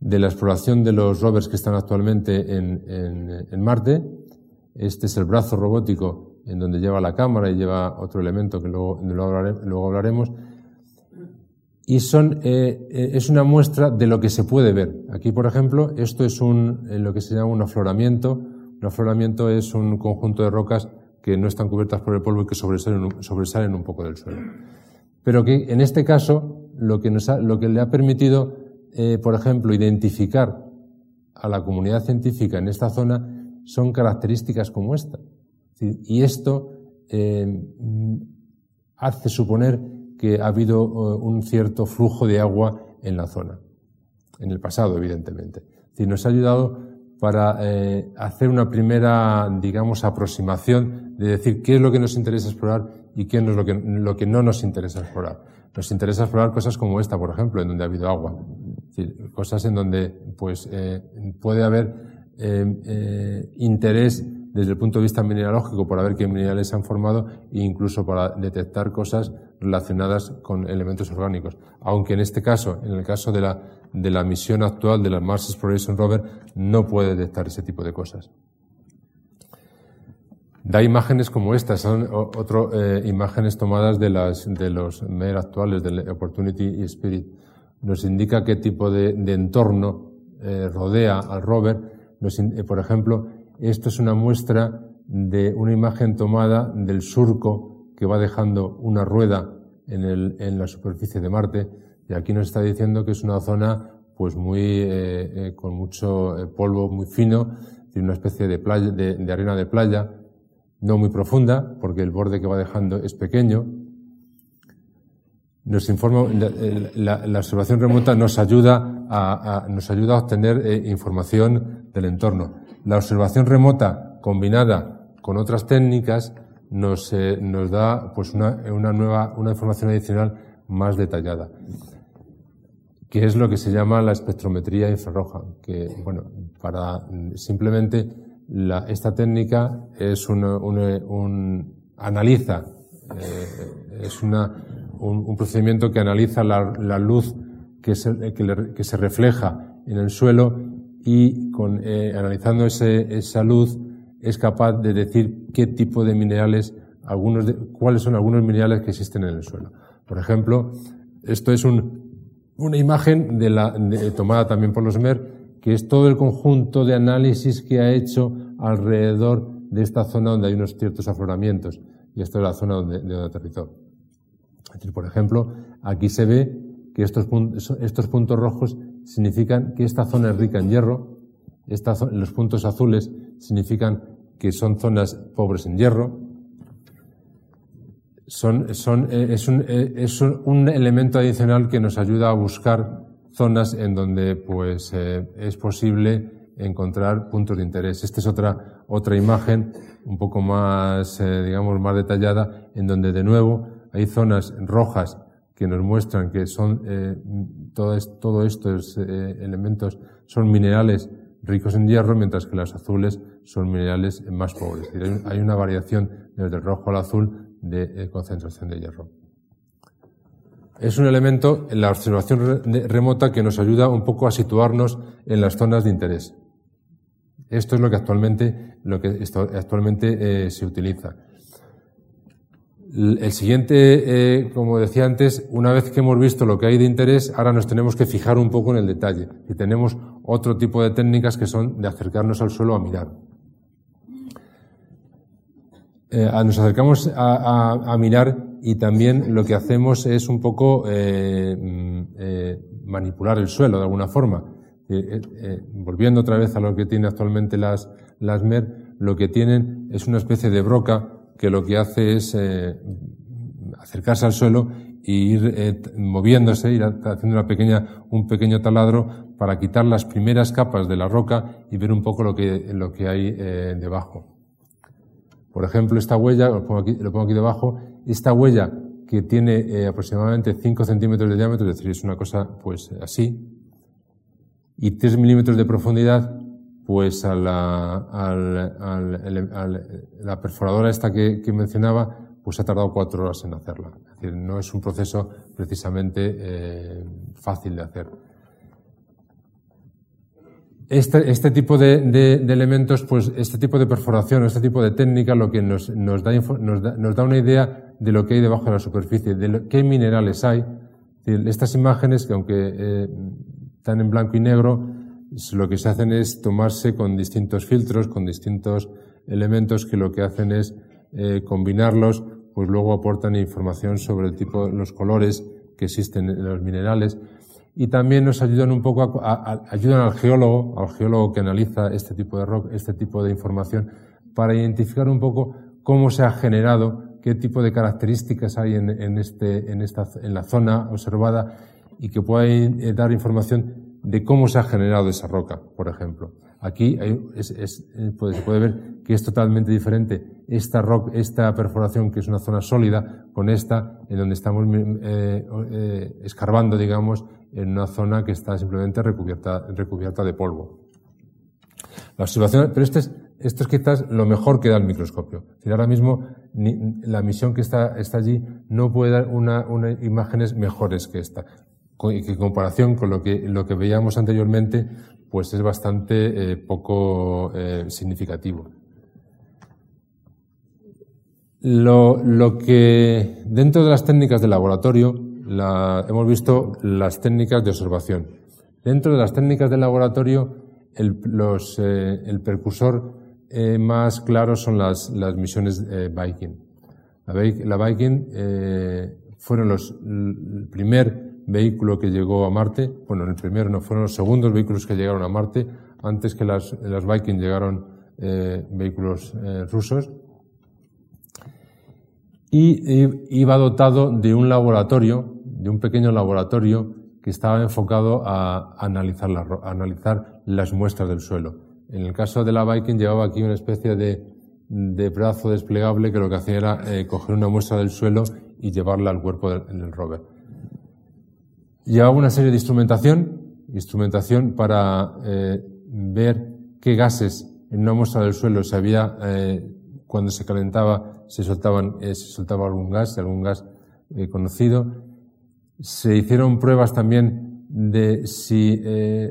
de la exploración de los rovers que están actualmente en, Marte. Este es el brazo robótico en donde lleva la cámara y lleva otro elemento que luego, luego hablaremos. Y son, eh, eh, es una muestra de lo que se puede ver. Aquí, por ejemplo, esto es un, lo que se llama un afloramiento. Un afloramiento es un conjunto de rocas que no están cubiertas por el polvo y que sobresalen, sobresalen un poco del suelo. Pero que en este caso, lo que, lo que le ha permitido eh, por ejemplo, identificar a la comunidad científica en esta zona son características como esta. Y esto eh, hace suponer que ha habido eh, un cierto flujo de agua en la zona, en el pasado, evidentemente. Es nos ha ayudado para hacer una primera, digamos, aproximación de decir qué es lo que nos interesa explorar y qué es lo que, lo que no nos interesa explorar. Nos interesa explorar cosas como esta, por ejemplo, en donde ha habido agua cosas en donde pues, eh, puede haber eh, eh, interés desde el punto de vista mineralógico por ver qué minerales se han formado e incluso para detectar cosas relacionadas con elementos orgánicos. Aunque en este caso, en el caso de la, de la misión actual de la Mars Exploration Rover, no puede detectar ese tipo de cosas. Da imágenes como estas, son otras imágenes tomadas de, las, de los MER actuales, del Opportunity y Spirit nos indica qué tipo de, entorno eh, rodea al rover. Eh, por ejemplo, esto es una muestra de una imagen tomada del surco que va dejando una rueda en, la superficie de Marte. Y aquí nos está diciendo que es una zona pues muy eh, con mucho polvo muy fino, tiene una especie de, playa, de arena de playa, no muy profunda, porque el borde que va dejando es pequeño, nos informa, la, observación remota nos ayuda a, nos ayuda a obtener eh, información del entorno. La observación remota combinada con otras técnicas nos, eh, nos da pues una, una nueva, una información adicional más detallada, que es lo que se llama la espectrometría infrarroja, que, bueno, para simplemente la, esta técnica es un, analiza, eh, es una, un, procedimiento que analiza la, luz que se, que, se, refleja en el suelo y con, eh, analizando ese, esa luz es capaz de decir qué tipo de minerales, algunos de, cuáles son algunos minerales que existen en el suelo. Por ejemplo, esto es un, una imagen de la, tomada también por los MER, que es todo el conjunto de análisis que ha hecho alrededor de esta zona donde hay unos ciertos afloramientos. Y esta es la zona donde, de donde aterrizó por ejemplo, aquí se ve que estos, puntos rojos significan que esta zona es rica en hierro, los puntos azules significan que son zonas pobres en hierro. Son, eh, es, eh, es, un, elemento adicional que nos ayuda a buscar zonas en donde pues, eh, es posible encontrar puntos de interés. Esta es otra, otra imagen un poco más, digamos, más detallada, en donde de nuevo hay zonas rojas que nos muestran que son eh, todo, estos eh, elementos son minerales ricos en hierro, mientras que las azules son minerales más pobres. hay una variación desde el rojo al azul de eh, concentración de hierro. Es un elemento en la observación remota que nos ayuda un poco a situarnos en las zonas de interés. Esto es lo que actualmente, lo que actualmente eh, se utiliza. El siguiente, eh, como decía antes, una vez que hemos visto lo que hay de interés, ahora nos tenemos que fijar un poco en el detalle. Y tenemos otro tipo de técnicas que son de acercarnos al suelo a mirar. Eh, nos acercamos a, mirar y también lo que hacemos es un poco eh, mm, manipular el suelo de alguna forma. volviendo otra vez a lo que tiene actualmente las, las MER, lo que tienen es una especie de broca que lo que hace es eh, acercarse al suelo e ir eh, moviéndose, ir haciendo una pequeña, un pequeño taladro para quitar las primeras capas de la roca y ver un poco lo que, lo que hay eh, debajo. Por ejemplo, esta huella, lo pongo aquí, lo pongo aquí debajo, esta huella que tiene aproximadamente 5 centímetros de diámetro, es decir, es una cosa pues así, y 3 milímetros de profundidad, pues a la, al, la perforadora esta que, mencionaba, pues ha tardado cuatro horas en hacerla. Es decir, no es un proceso precisamente eh, fácil de hacer. Este, este tipo de, de, elementos, pues este tipo de perforación, este tipo de técnica, lo que nos, nos, da, nos, da, nos da una idea de lo que hay debajo de la superficie, de qué minerales hay. estas imágenes, que aunque eh, están en blanco y negro, lo que se hacen es tomarse con distintos filtros, con distintos elementos que lo que hacen es eh, combinarlos, pues luego aportan información sobre el tipo, los colores que existen en los minerales y también nos ayudan un poco a, ayudan al geólogo, al geólogo que analiza este tipo de rock, este tipo de información para identificar un poco cómo se ha generado, qué tipo de características hay en, en este, en esta, en la zona observada y que pueda eh, dar información de cómo se ha generado esa roca, por ejemplo. Aquí eh, se puede ver que es totalmente diferente esta, rock, esta perforación, que es una zona sólida, con esta, en donde estamos eh, eh, escarbando, digamos, en una zona que está simplemente recubierta, de polvo. La observación, pero este es, esto es lo mejor que da el microscopio. ahora mismo la misión que está, allí no puede dar una, una, imágenes mejores que esta y en comparación con lo que veíamos anteriormente, pues es bastante eh, poco eh, significativo. Lo, lo, que dentro de las técnicas de laboratorio la, hemos visto las técnicas de observación. Dentro de las técnicas de laboratorio, el, los, eh, el precursor más claro son las, las misiones Viking. La, la Viking fueron los, el primer vehículo que llegó a Marte, bueno, el primero no, fueron los segundos vehículos que llegaron a Marte, antes que las, las Viking llegaron eh, vehículos eh, rusos, y iba dotado de un laboratorio, de un pequeño laboratorio que estaba enfocado a analizar, a analizar las muestras del suelo. En el caso de la Viking llevaba aquí una especie de, de brazo desplegable que lo que hacía era eh, coger una muestra del suelo y llevarla al cuerpo del rover. Llevaba una serie de instrumentación, instrumentación para eh, ver qué gases en una muestra del suelo se había, eh, cuando se calentaba, se soltaban, eh, se soltaba algún gas, algún gas eh, conocido. Se hicieron pruebas también de si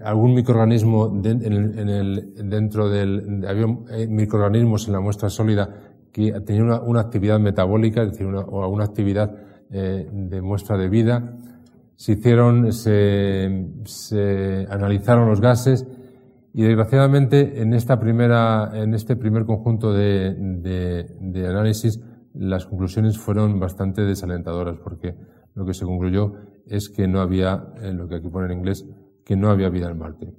algún microorganismo en el, en el, dentro del, había microorganismos en la muestra sólida que tenían una, una actividad metabólica, es decir, una, o alguna actividad de muestra de vida se hicieron, se, se analizaron los gases y desgraciadamente en esta primera, en este primer conjunto de, de, de análisis las conclusiones fueron bastante desalentadoras porque lo que se concluyó es que no había, lo que aquí pone en inglés, que no había vida en Marte.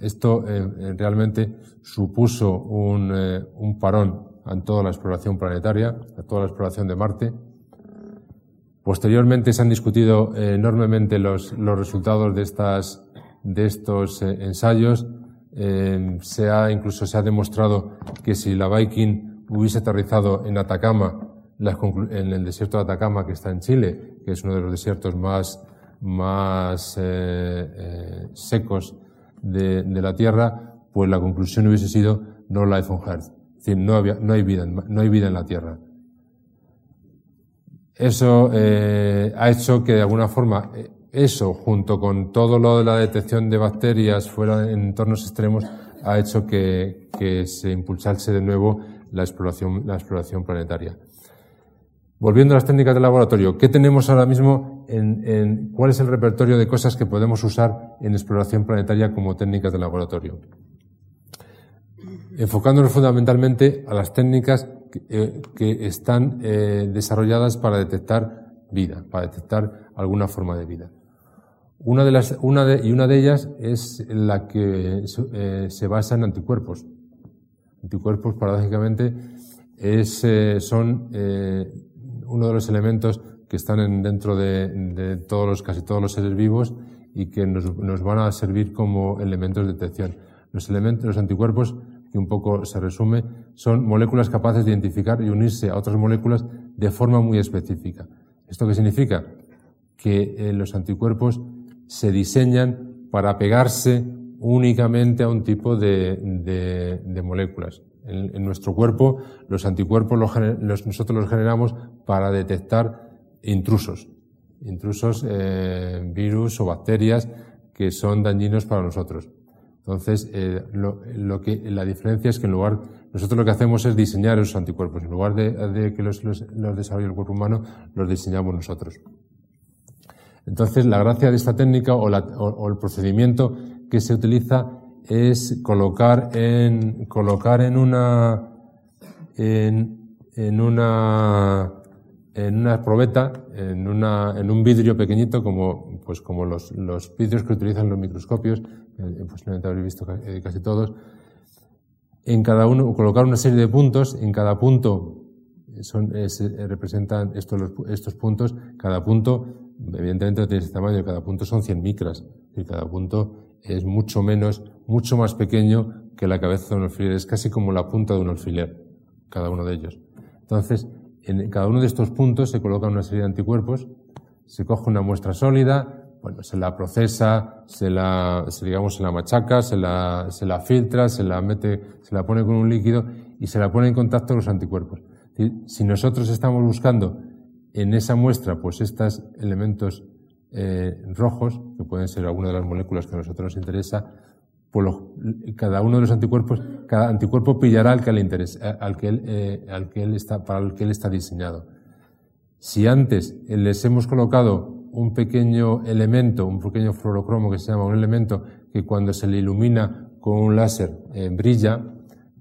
Esto eh, realmente supuso un, eh, un parón en toda la exploración planetaria, a toda la exploración de Marte, Posteriormente se han discutido eh, enormemente los, resultados de, estas, de estos eh, ensayos. Eh, se ha, incluso se ha demostrado que si la Viking hubiese aterrizado en Atacama, en el desierto de Atacama que está en Chile, que es uno de los desiertos más, más secos de, de, la Tierra, pues la conclusión hubiese sido no life on Earth. Es decir, no, había, no, hay vida, no hay vida en la Tierra. Eso eh, ha hecho que de alguna forma eh, eso, junto con todo lo de la detección de bacterias fuera en entornos extremos, ha hecho que, se impulsase de nuevo la exploración, la exploración planetaria. Volviendo a las técnicas de laboratorio, ¿qué tenemos ahora mismo en, cuál es el repertorio de cosas que podemos usar en exploración planetaria como técnicas de laboratorio? Enfocándonos fundamentalmente a las técnicas que, eh, están eh, desarrolladas para detectar vida, para detectar alguna forma de vida. Una de las, una de, y una de ellas es la que eh, se basa en anticuerpos. Anticuerpos, paradójicamente, son uno de los elementos que están dentro de, todos los, casi todos los seres vivos y que nos, van a servir como elementos de detección. Los anticuerpos, que un poco se resume, son moléculas capaces de identificar y unirse a otras moléculas de forma muy específica. ¿Esto qué significa? Que eh, los anticuerpos se diseñan para pegarse únicamente a un tipo de moléculas. En, nuestro cuerpo, los anticuerpos los, nosotros los generamos para detectar intrusos, intrusos, eh, virus o bacterias que son dañinos para nosotros. Entonces, eh, lo, que, la diferencia es que en lugar, nosotros lo que hacemos es diseñar esos anticuerpos. En lugar de, que los, los, desarrolle el cuerpo humano, los diseñamos nosotros. Entonces, la gracia de esta técnica o, el procedimiento que se utiliza es colocar en, colocar en una, en, una, en una probeta, en, una, en un vidrio pequeñito, como, pues como los, los vidrios que utilizan los microscopios, posiblemente habréis visto eh, casi todos, en cada uno, colocar una serie de puntos, en cada punto son, representan estos, estos puntos, cada punto, evidentemente no tiene ese tamaño, cada punto son 100 micras, y cada punto es mucho menos, mucho más pequeño que la cabeza de un alfiler. Es casi como la punta de un alfiler, cada uno de ellos. Entonces, en cada uno de estos puntos se coloca una serie de anticuerpos, se coge una muestra sólida, bueno, se la procesa, se la, digamos, se la machaca, se la, se la filtra, se la mete, se la pone con un líquido y se la pone en contacto con los anticuerpos. Si nosotros estamos buscando en esa muestra, pues estos elementos eh, rojos, que pueden ser algunas de las moléculas que a nosotros nos interesa, cada uno de los anticuerpos, cada anticuerpo pillará al que le interesa, eh, al que eh, al que él está, para el que él está diseñado. Si antes les hemos colocado un pequeño elemento, un pequeño fluorocromo que se llama un elemento que cuando se le ilumina con un láser brilla,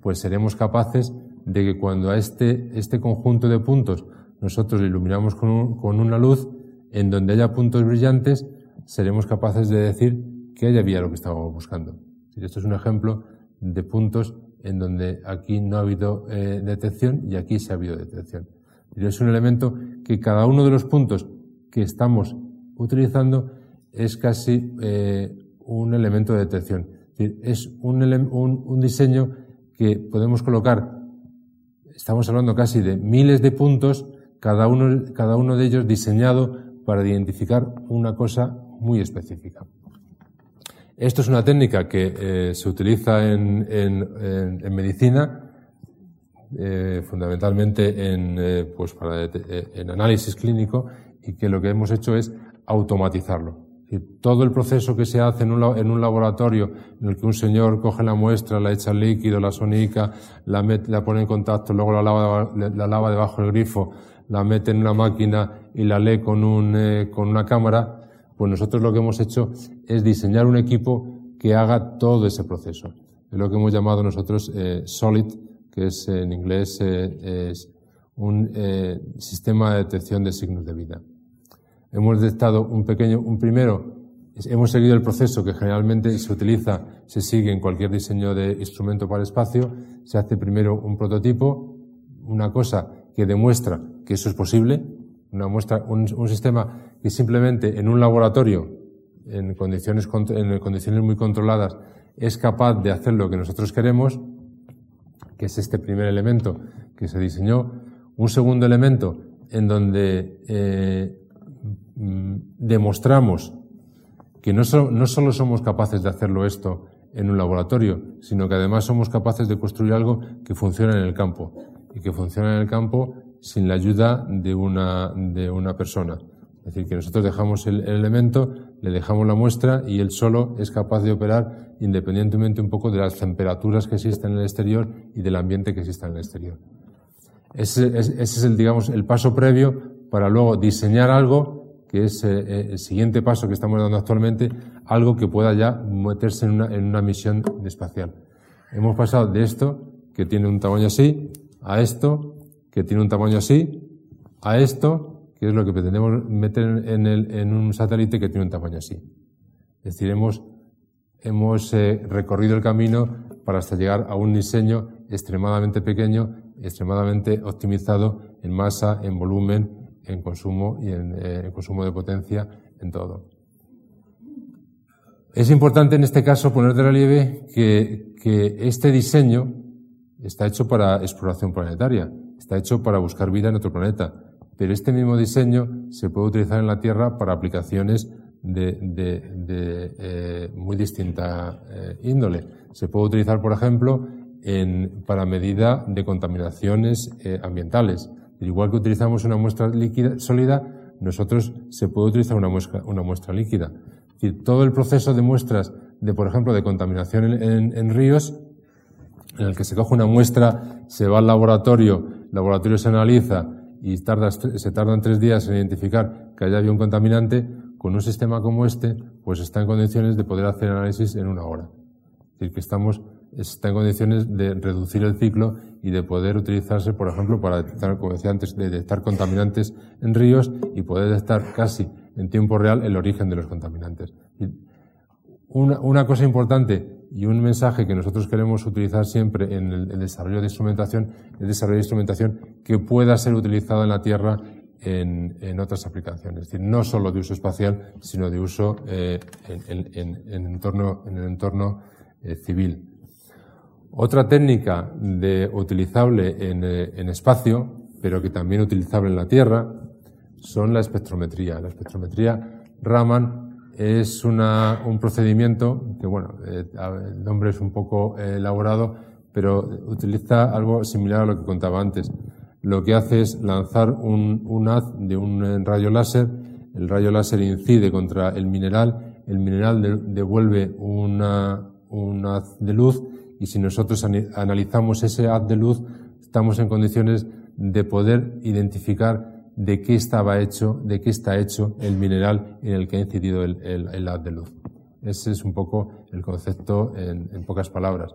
pues seremos capaces de que cuando a este, este conjunto de puntos nosotros le iluminamos con, con una luz, en donde haya puntos brillantes, seremos capaces de decir que haya había lo que estábamos buscando. Esto es un ejemplo de puntos en donde aquí no ha habido eh, detección y aquí sí ha habido detección. Es un elemento que cada uno de los puntos que estamos utilizando es casi eh, un elemento de detección. Es un, un diseño que podemos colocar, estamos hablando casi de miles de puntos, cada uno, cada uno de ellos diseñado para identificar una cosa muy específica. Esto es una técnica que eh, se utiliza en, medicina, eh, fundamentalmente en, pues para, en análisis clínico, y que lo que hemos hecho es automatizarlo. Todo el proceso que se hace en un, en un, laboratorio en el que un señor coge la muestra, la echa al líquido, la sonica, la, la pone en contacto, luego la lava, la lava debajo del grifo, la mete en una máquina y la lee con, un, eh, con una cámara, pues nosotros lo que hemos hecho es diseñar un equipo que haga todo ese proceso. Es lo que hemos llamado nosotros eh, SOLID, que es en inglés eh, es un sistema de detección de signos de vida. Hemos detectado un pequeño, un primero, hemos seguido el proceso que generalmente se utiliza, se sigue en cualquier diseño de instrumento para el espacio. Se hace primero un prototipo, una cosa que demuestra que eso es posible, una muestra, un, sistema que simplemente en un laboratorio, en condiciones, en condiciones muy controladas, es capaz de hacer lo que nosotros queremos, que es este primer elemento que se diseñó. Un segundo elemento en donde eh, demostramos que no, solo somos capaces de hacerlo esto en un laboratorio, sino que además somos capaces de construir algo que funciona en el campo y que funciona en el campo sin la ayuda de una, de una persona. Es decir, que nosotros dejamos el, elemento, le dejamos la muestra y él solo es capaz de operar independientemente un poco de las temperaturas que existen en el exterior y del ambiente que exista en el exterior. Ese, es el, digamos, el paso previo para luego diseñar algo que es eh, eh, el siguiente paso que estamos dando actualmente, algo que pueda ya meterse en una, misión espacial. Hemos pasado de esto, que tiene un tamaño así, a esto, que tiene un tamaño así, a esto, que es lo que pretendemos meter en un satélite que tiene un tamaño así. Es decir, hemos, hemos eh, recorrido el camino para hasta llegar a un diseño extremadamente pequeño, extremadamente optimizado en masa, en volumen, en consumo y en, eh, en consumo de potencia, en todo. Es importante en este caso poner de relieve que, este diseño está hecho para exploración planetaria, está hecho para buscar vida en otro planeta, pero este mismo diseño se puede utilizar en la Tierra para aplicaciones de, eh, muy distinta eh, índole. Se puede utilizar, por ejemplo, para medida de contaminaciones ambientales. Igual que utilizamos una muestra líquida, sólida, nosotros se puede utilizar una muestra, líquida todo el proceso de muestras de, por ejemplo, de contaminación en, ríos, en el que se coge una muestra, se va al laboratorio, el laboratorio se analiza y tarda, se tardan tres días en identificar que haya habido un contaminante, con un sistema como este, pues está en condiciones de poder hacer análisis en una hora. Es decir, que estamos, está en condiciones de reducir el ciclo y de poder utilizarse, por ejemplo, para detectar, como decía antes, de detectar contaminantes en ríos y poder detectar casi en tiempo real el origen de los contaminantes. Una, cosa importante y un mensaje que nosotros queremos utilizar siempre en el, desarrollo de instrumentación es el desarrollo de instrumentación que pueda ser utilizada en la Tierra en, otras aplicaciones. Es decir, no solo de uso espacial, sino de uso eh, en, el entorno, en el entorno eh, civil. Otra técnica de, utilizable eh, en espacio, pero que también utilizable en la Tierra, son la espectrometría. La espectrometría Raman es una, un procedimiento que, bueno, eh, el nombre es un poco eh, elaborado, pero utiliza algo similar a lo que contaba antes. Lo que hace es lanzar un, haz de un rayo láser, el rayo láser incide contra el mineral, el mineral devuelve una, un haz de luz y si nosotros analizamos ese haz de luz, estamos en condiciones de poder identificar de qué estaba hecho, de qué está hecho el mineral en el que ha incidido el, el, haz de luz. Ese es un poco el concepto en, pocas palabras.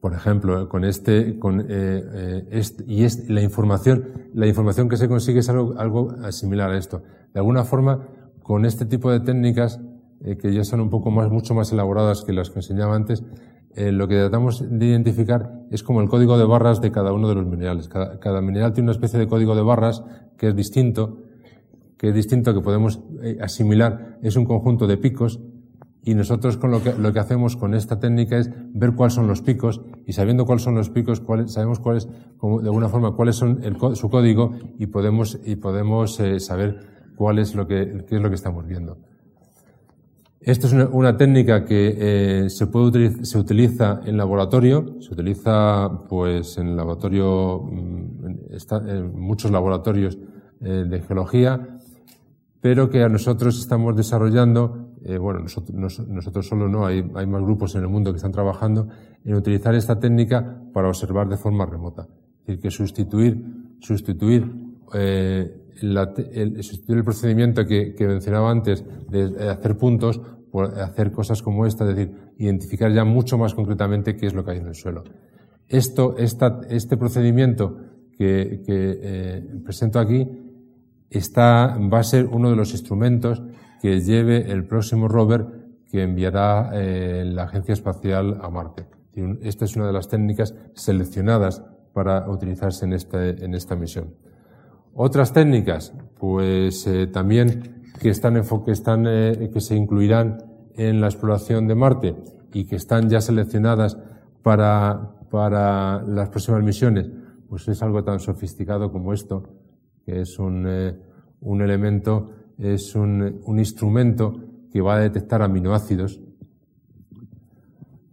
Por ejemplo, con este, con, eh, eh, y es la información, la información que se consigue es algo, algo similar a esto. De alguna forma, con este tipo de técnicas, eh, que ya son un poco más, mucho más elaboradas que las que enseñaba antes, eh, lo que tratamos de identificar es como el código de barras de cada uno de los minerales. Cada, mineral tiene una especie de código de barras que es distinto, que es distinto, que podemos eh, asimilar, es un conjunto de picos, y nosotros con lo que, lo que hacemos con esta técnica es ver cuáles son los picos, y sabiendo cuáles son los picos, sabemos cuáles, de alguna forma, cuáles son el, su código, y podemos, y podemos saber cuál es lo que, qué es lo que estamos viendo. Esta es una, técnica que eh, se, puede se utiliza en laboratorio, se utiliza pues en laboratorio, mm, en muchos laboratorios eh, de geología, pero que a nosotros estamos desarrollando, eh, bueno, nosotros, nosotros, solo no, hay, hay, más grupos en el mundo que están trabajando en utilizar esta técnica para observar de forma remota. Es decir, que sustituir, sustituir el, sustituir el procedimiento que, que, mencionaba antes de hacer puntos por hacer cosas como esta, es decir, identificar ya mucho más concretamente qué es lo que hay en el suelo. Esto, esta, este procedimiento que, que eh, presento aquí está, va a ser uno de los instrumentos que lleve el próximo rover que enviará eh, la Agencia Espacial a Marte. Esta es una de las técnicas seleccionadas para utilizarse en, este, en esta misión. Otras técnicas, pues eh, también que están, que, están eh, que se incluirán en la exploración de Marte y que están ya seleccionadas para, para las próximas misiones, pues es algo tan sofisticado como esto, que es un, eh, un elemento, es un, un instrumento que va a detectar aminoácidos.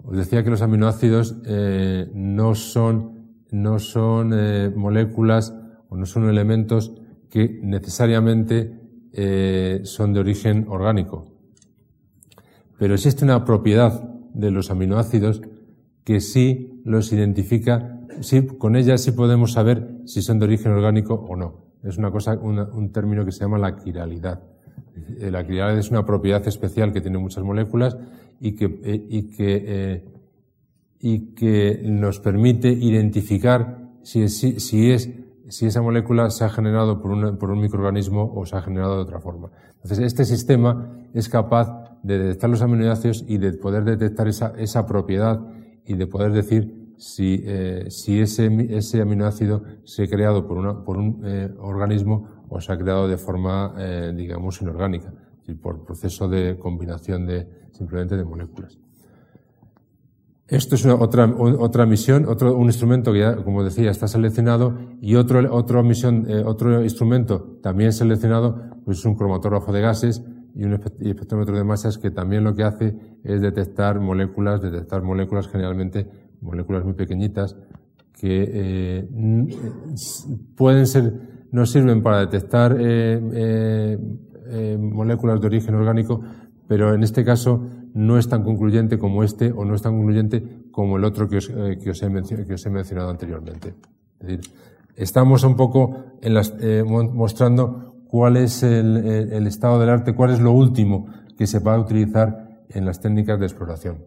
Os decía que los aminoácidos no son no son moléculas o no son elementos que necesariamente eh, son de origen orgánico. Pero existe una propiedad de los aminoácidos que sí los identifica, sí, con ella sí podemos saber si son de origen orgánico o no. Es una cosa, un término que se llama la quiralidad. Eh, la quiralidad es una propiedad especial que tiene muchas moléculas y que, eh, y que, y que nos permite identificar si, si, si es si esa molécula se ha generado por un, por un microorganismo o se ha generado de otra forma. Entonces, este sistema es capaz de detectar los aminoácidos y de poder detectar esa, esa propiedad y de poder decir si, eh, si ese, ese aminoácido se ha creado por, una, por un eh, organismo o se ha creado de forma, eh, digamos, inorgánica, por proceso de combinación de simplemente de moléculas. Esto es otra, otra misión, otro, un instrumento que ya, como decía, está seleccionado y otro, otra misión, eh, otro instrumento también seleccionado, pues es un cromatógrafo de gases y un espectrómetro de masas que también lo que hace es detectar moléculas, detectar moléculas generalmente, moléculas muy pequeñitas que eh, pueden ser, no sirven para detectar eh, moléculas de origen orgánico, pero en este caso no es tan concluyente como este o no es tan concluyente como el otro que os, eh, que os, he, mencionado anteriormente. Es decir, estamos un poco eh, mostrando cuál es el, estado del arte, cuál es lo último que se va a utilizar en las técnicas de exploración.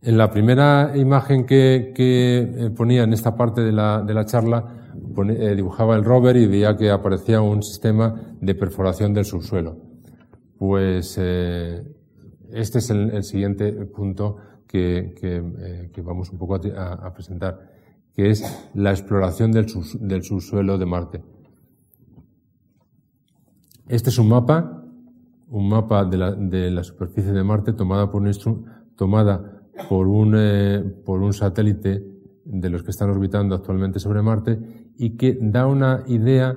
En la primera imagen que, eh, ponía en esta parte de la, de la charla, dibujaba el rover y veía que aparecía un sistema de perforación del subsuelo. Pues este es el, siguiente punto que, eh, vamos un poco a, presentar, que es la exploración del, subsuelo de Marte. Este es un mapa, un mapa de la, superficie de Marte tomada por un, tomada por un, eh, por un satélite de los que están orbitando actualmente sobre Marte y que da una idea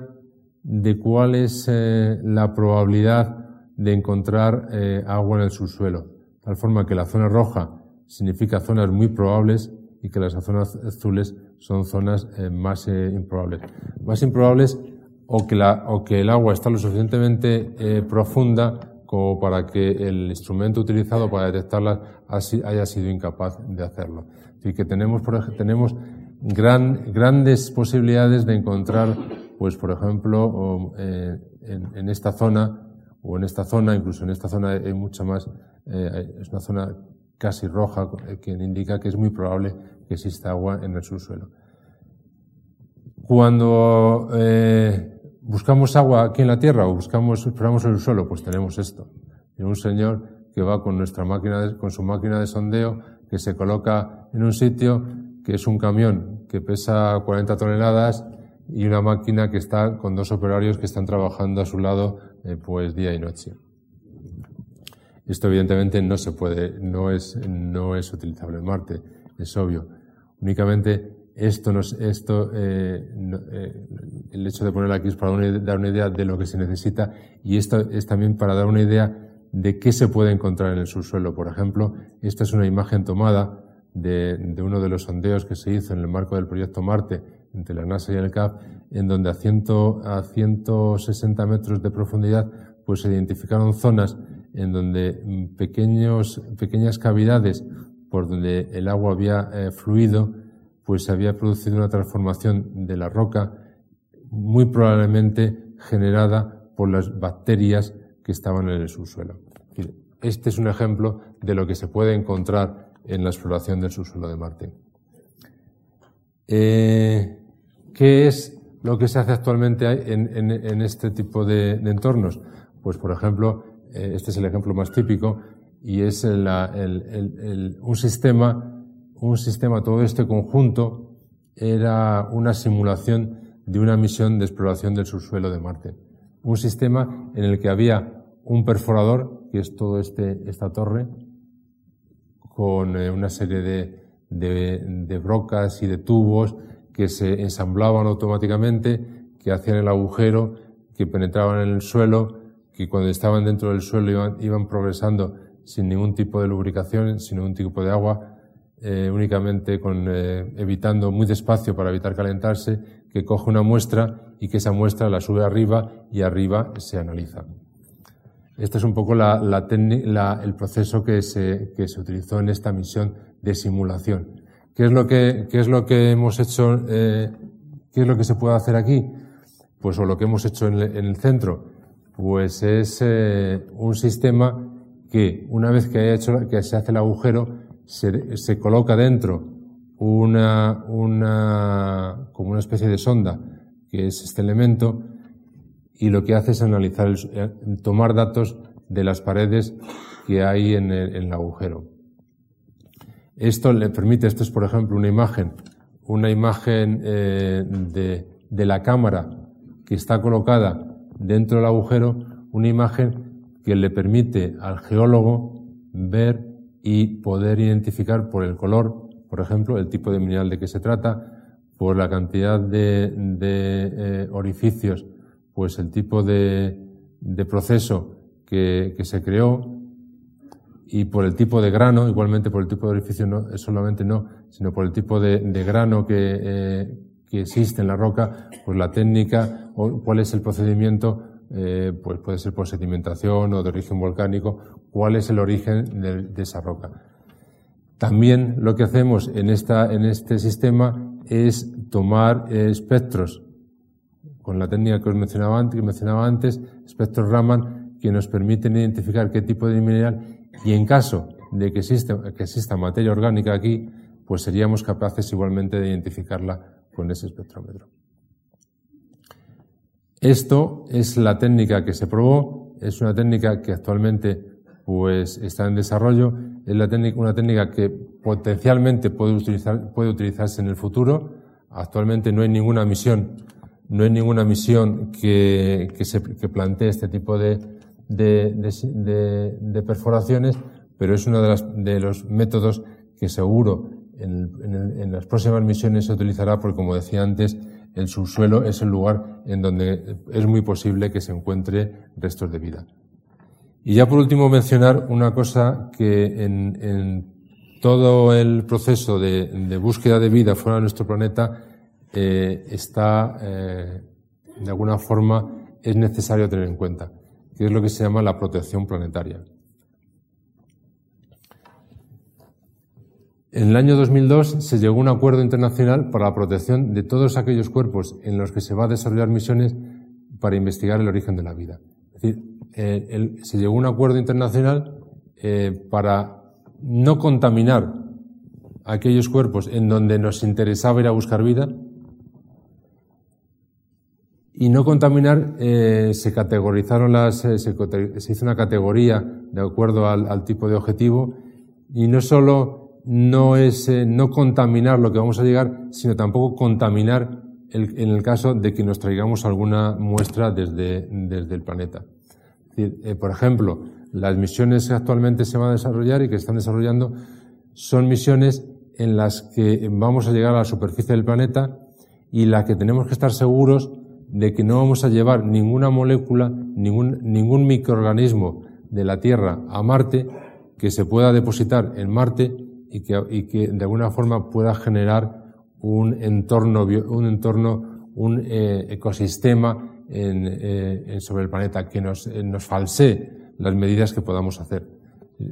de cuál es eh, la probabilidad de encontrar eh, agua en el subsuelo, tal forma que la zona roja significa zonas muy probables y que las zonas azules son zonas eh, más eh, improbables. Más improbables o que, la, o que el agua está lo suficientemente profunda como para que el instrumento utilizado para detectarla haya sido incapaz de hacerlo. Así que tenemos, por, tenemos gran, grandes posibilidades de encontrar, pues por ejemplo, en, en esta zona, o en esta zona, incluso en esta zona hay mucha más, eh, es una zona casi roja, eh, que indica que es muy probable que exista agua en el subsuelo. Cuando eh, buscamos agua aquí en la Tierra o buscamos, exploramos el suelo, pues tenemos esto. Un señor que va con nuestra máquina, con su máquina de sondeo, que se coloca en un sitio que es un camión que pesa 40 toneladas y una máquina que está con dos operarios que están trabajando a su lado eh, pues día y noche. Esto evidentemente no se puede, no es, no es utilizable en Marte, es obvio. Únicamente esto, nos, esto eh, eh, el hecho de ponerlo aquí es para dar una idea de lo que se necesita y esto es también para dar una idea de qué se puede encontrar en el subsuelo. Por ejemplo, esta es una imagen tomada de, de uno de los sondeos que se hizo en el marco del proyecto Marte entre la NASA y el CAP, en donde a, ciento, a 160 metros de profundidad pues se identificaron zonas en donde mm, pequeños, pequeñas cavidades por donde el agua había eh, fluido, pues se había producido una transformación de la roca muy probablemente generada por las bacterias que estaban en el subsuelo. Este es un ejemplo de lo que se puede encontrar en la exploración del subsuelo de Marte. Eh, ¿Qué es lo que se hace actualmente en, este tipo de, entornos? Pues, por ejemplo, eh, este es el ejemplo más típico y es un sistema, un sistema, todo este conjunto era una simulación de una misión de exploración del subsuelo de Marte. Un sistema en el que había un perforador, que es todo este, esta torre, con eh, una serie de, de brocas y de tubos que se ensamblaban automáticamente, que hacían el agujero, que penetraban en el suelo, que cuando estaban dentro del suelo iban, iban progresando sin ningún tipo de lubricación, sin ningún tipo de agua, eh, únicamente con, evitando muy despacio para evitar calentarse, que coge una muestra y que esa muestra la sube arriba y arriba se analiza. Este es un poco el proceso que se, que se, utilizó en esta misión de simulación. ¿Qué es lo que, qué es lo que hemos hecho? Eh, ¿Qué es lo que se puede hacer aquí? Pues o lo que hemos hecho en, el centro, pues es eh, un sistema que una vez que, haya hecho, que se hace el agujero, se, se coloca dentro una, una, como una especie de sonda, que es este elemento, y lo que hace es analizar, eh, tomar datos de las paredes que hay en el, agujero. Esto le permite, esto es por ejemplo una imagen, una imagen eh, de, de, la cámara que está colocada dentro del agujero, una imagen que le permite al geólogo ver y poder identificar por el color, por ejemplo, el tipo de mineral de que se trata, por la cantidad de, de eh, orificios pues el tipo de, de proceso que, que, se creó y por el tipo de grano, igualmente por el tipo de orificio, no, solamente no, sino por el tipo de, grano que, eh, que, existe en la roca, pues la técnica o cuál es el procedimiento, eh, pues puede ser por sedimentación o de origen volcánico, cuál es el origen de, de esa roca. También lo que hacemos en, esta, en este sistema es tomar eh, espectros con la técnica que os mencionaba antes, que mencionaba antes, espectros Raman, que nos permiten identificar qué tipo de mineral y en caso de que exista, que exista materia orgánica aquí, pues seríamos capaces igualmente de identificarla con ese espectrómetro. Esto es la técnica que se probó, es una técnica que actualmente pues está en desarrollo, es una técnica que potencialmente puede, utilizar, puede utilizarse en el futuro. Actualmente no hay ninguna misión no hay ninguna misión que, que plantee este tipo de, de, perforaciones, pero es uno de, las, de los métodos que seguro en, las próximas misiones se utilizará porque, como decía antes, el subsuelo es el lugar en donde es muy posible que se encuentre restos de vida. Y ya por último mencionar una cosa que en, todo el proceso de, de búsqueda de vida fuera de nuestro planeta eh, está, eh, de alguna forma, es necesario tener en cuenta, que es lo que se llama la protección planetaria. En el año 2002 se llegó a un acuerdo internacional para la protección de todos aquellos cuerpos en los que se va a desarrollar misiones para investigar el origen de la vida. Es decir, eh, se llegó a un acuerdo internacional para no contaminar aquellos cuerpos en donde nos interesaba ir a buscar vida, y no contaminar, eh, se categorizaron las, eh, se, hizo una categoría de acuerdo al, tipo de objetivo y no solo no es eh, no contaminar lo que vamos a llegar, sino tampoco contaminar el, en el caso de que nos traigamos alguna muestra desde, desde el planeta. por ejemplo, las misiones que actualmente se van a desarrollar y que están desarrollando son misiones en las que vamos a llegar a la superficie del planeta y las que tenemos que estar seguros de que no vamos a llevar ninguna molécula, ningún, ningún microorganismo de la Tierra a Marte que se pueda depositar en Marte y que, y que de alguna forma pueda generar un entorno, un entorno, un eh, ecosistema en, eh, sobre el planeta que nos, eh, nos falsee las medidas que podamos hacer.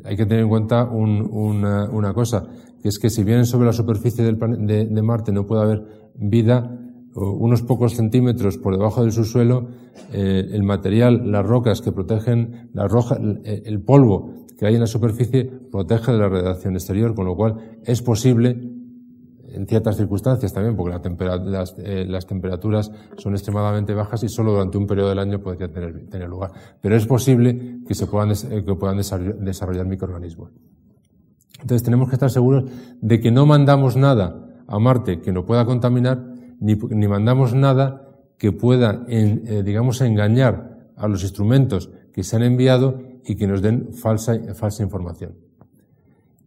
Hay que tener en cuenta un, una, una, cosa, que es que si bien sobre la superficie del de, de Marte no puede haber vida, unos pocos centímetros por debajo del subsuelo, eh, el material, las rocas que protegen, roja, el, polvo que hay en la superficie protege de la radiación exterior, con lo cual es posible, en ciertas circunstancias también, porque eh, las, temperaturas son extremadamente bajas y solo durante un periodo del año podría tener, tener lugar. Pero es posible que se puedan, eh, que puedan desarrollar microorganismos. Entonces tenemos que estar seguros de que no mandamos nada a Marte que no pueda contaminar ni, ni mandamos nada que pueda, eh, digamos, engañar a los instrumentos que se han enviado y que nos den falsa, falsa información.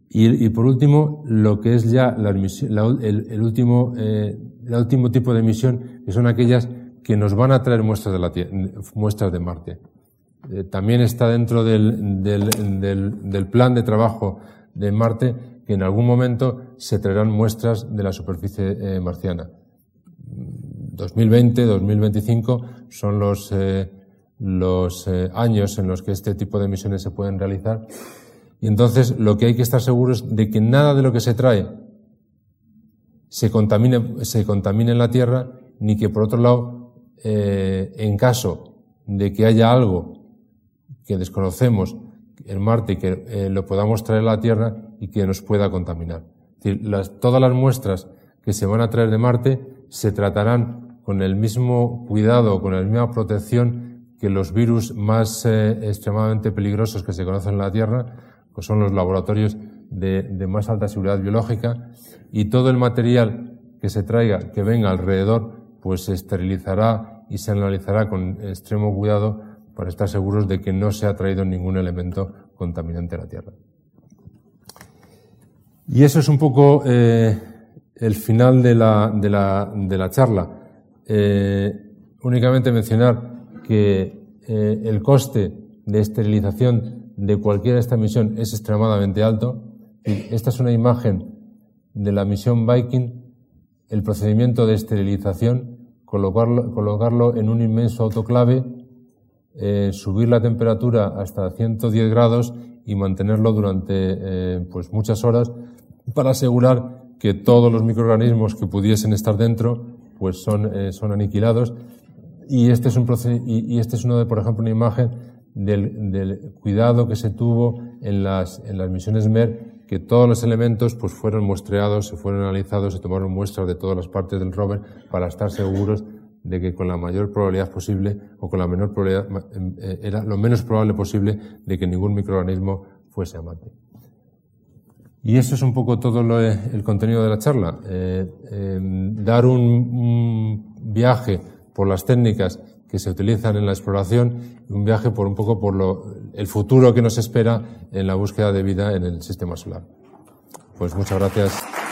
Y, y, por último, lo que es ya la, el, el, último, eh, el último tipo de misión, que son aquellas que nos van a traer muestras de, la, muestras de Marte. Eh, también está dentro del, del, del, del, plan de trabajo de Marte que en algún momento se traerán muestras de la superficie eh, marciana. 2020, 2025 son los, eh, los eh, años en los que este tipo de misiones se pueden realizar. Y entonces lo que hay que estar seguro es de que nada de lo que se trae se contamine, se contamine en la Tierra, ni que por otro lado, en caso de que haya algo que desconocemos en Marte que lo podamos traer a la Tierra, y que nos pueda contaminar. todas las muestras que se van a traer de Marte se tratarán con el mismo cuidado, con la misma protección que los virus más eh, extremadamente peligrosos que se conocen en la Tierra, que son los laboratorios de, más alta seguridad biológica, y todo el material que se traiga, que venga alrededor, pues se esterilizará y se analizará con extremo cuidado para estar seguros de que no se ha traído ningún elemento contaminante a la Tierra. Y eso es un poco eh, el final de la charla. Eh, únicamente mencionar que eh, el coste de esterilización de cualquiera de esta misión es extremadamente alto. Esta es una imagen de la misión Viking, el procedimiento de esterilización, colocarlo, colocarlo en un inmenso autoclave, subir la temperatura hasta 110 grados y mantenerlo durante pues muchas horas para asegurar que todos los microorganismos que pudiesen estar dentro pues son, eh, son aniquilados. Y este es un y, este es uno de, por ejemplo, una imagen del, del cuidado que se tuvo en las, en las misiones MER, que todos los elementos pues fueron muestreados, se fueron analizados, se tomaron muestras de todas las partes del rover para estar seguros de que con la mayor probabilidad posible o con la menor probabilidad, eh, era lo menos probable posible de que ningún microorganismo fuese a Marte. Y eso es un poco todo lo, el contenido de la charla. Eh, eh, dar un, viaje por las técnicas que se utilizan en la exploración un viaje por un poco por lo, el futuro que nos espera en la búsqueda de vida en el sistema solar. Pues muchas gracias.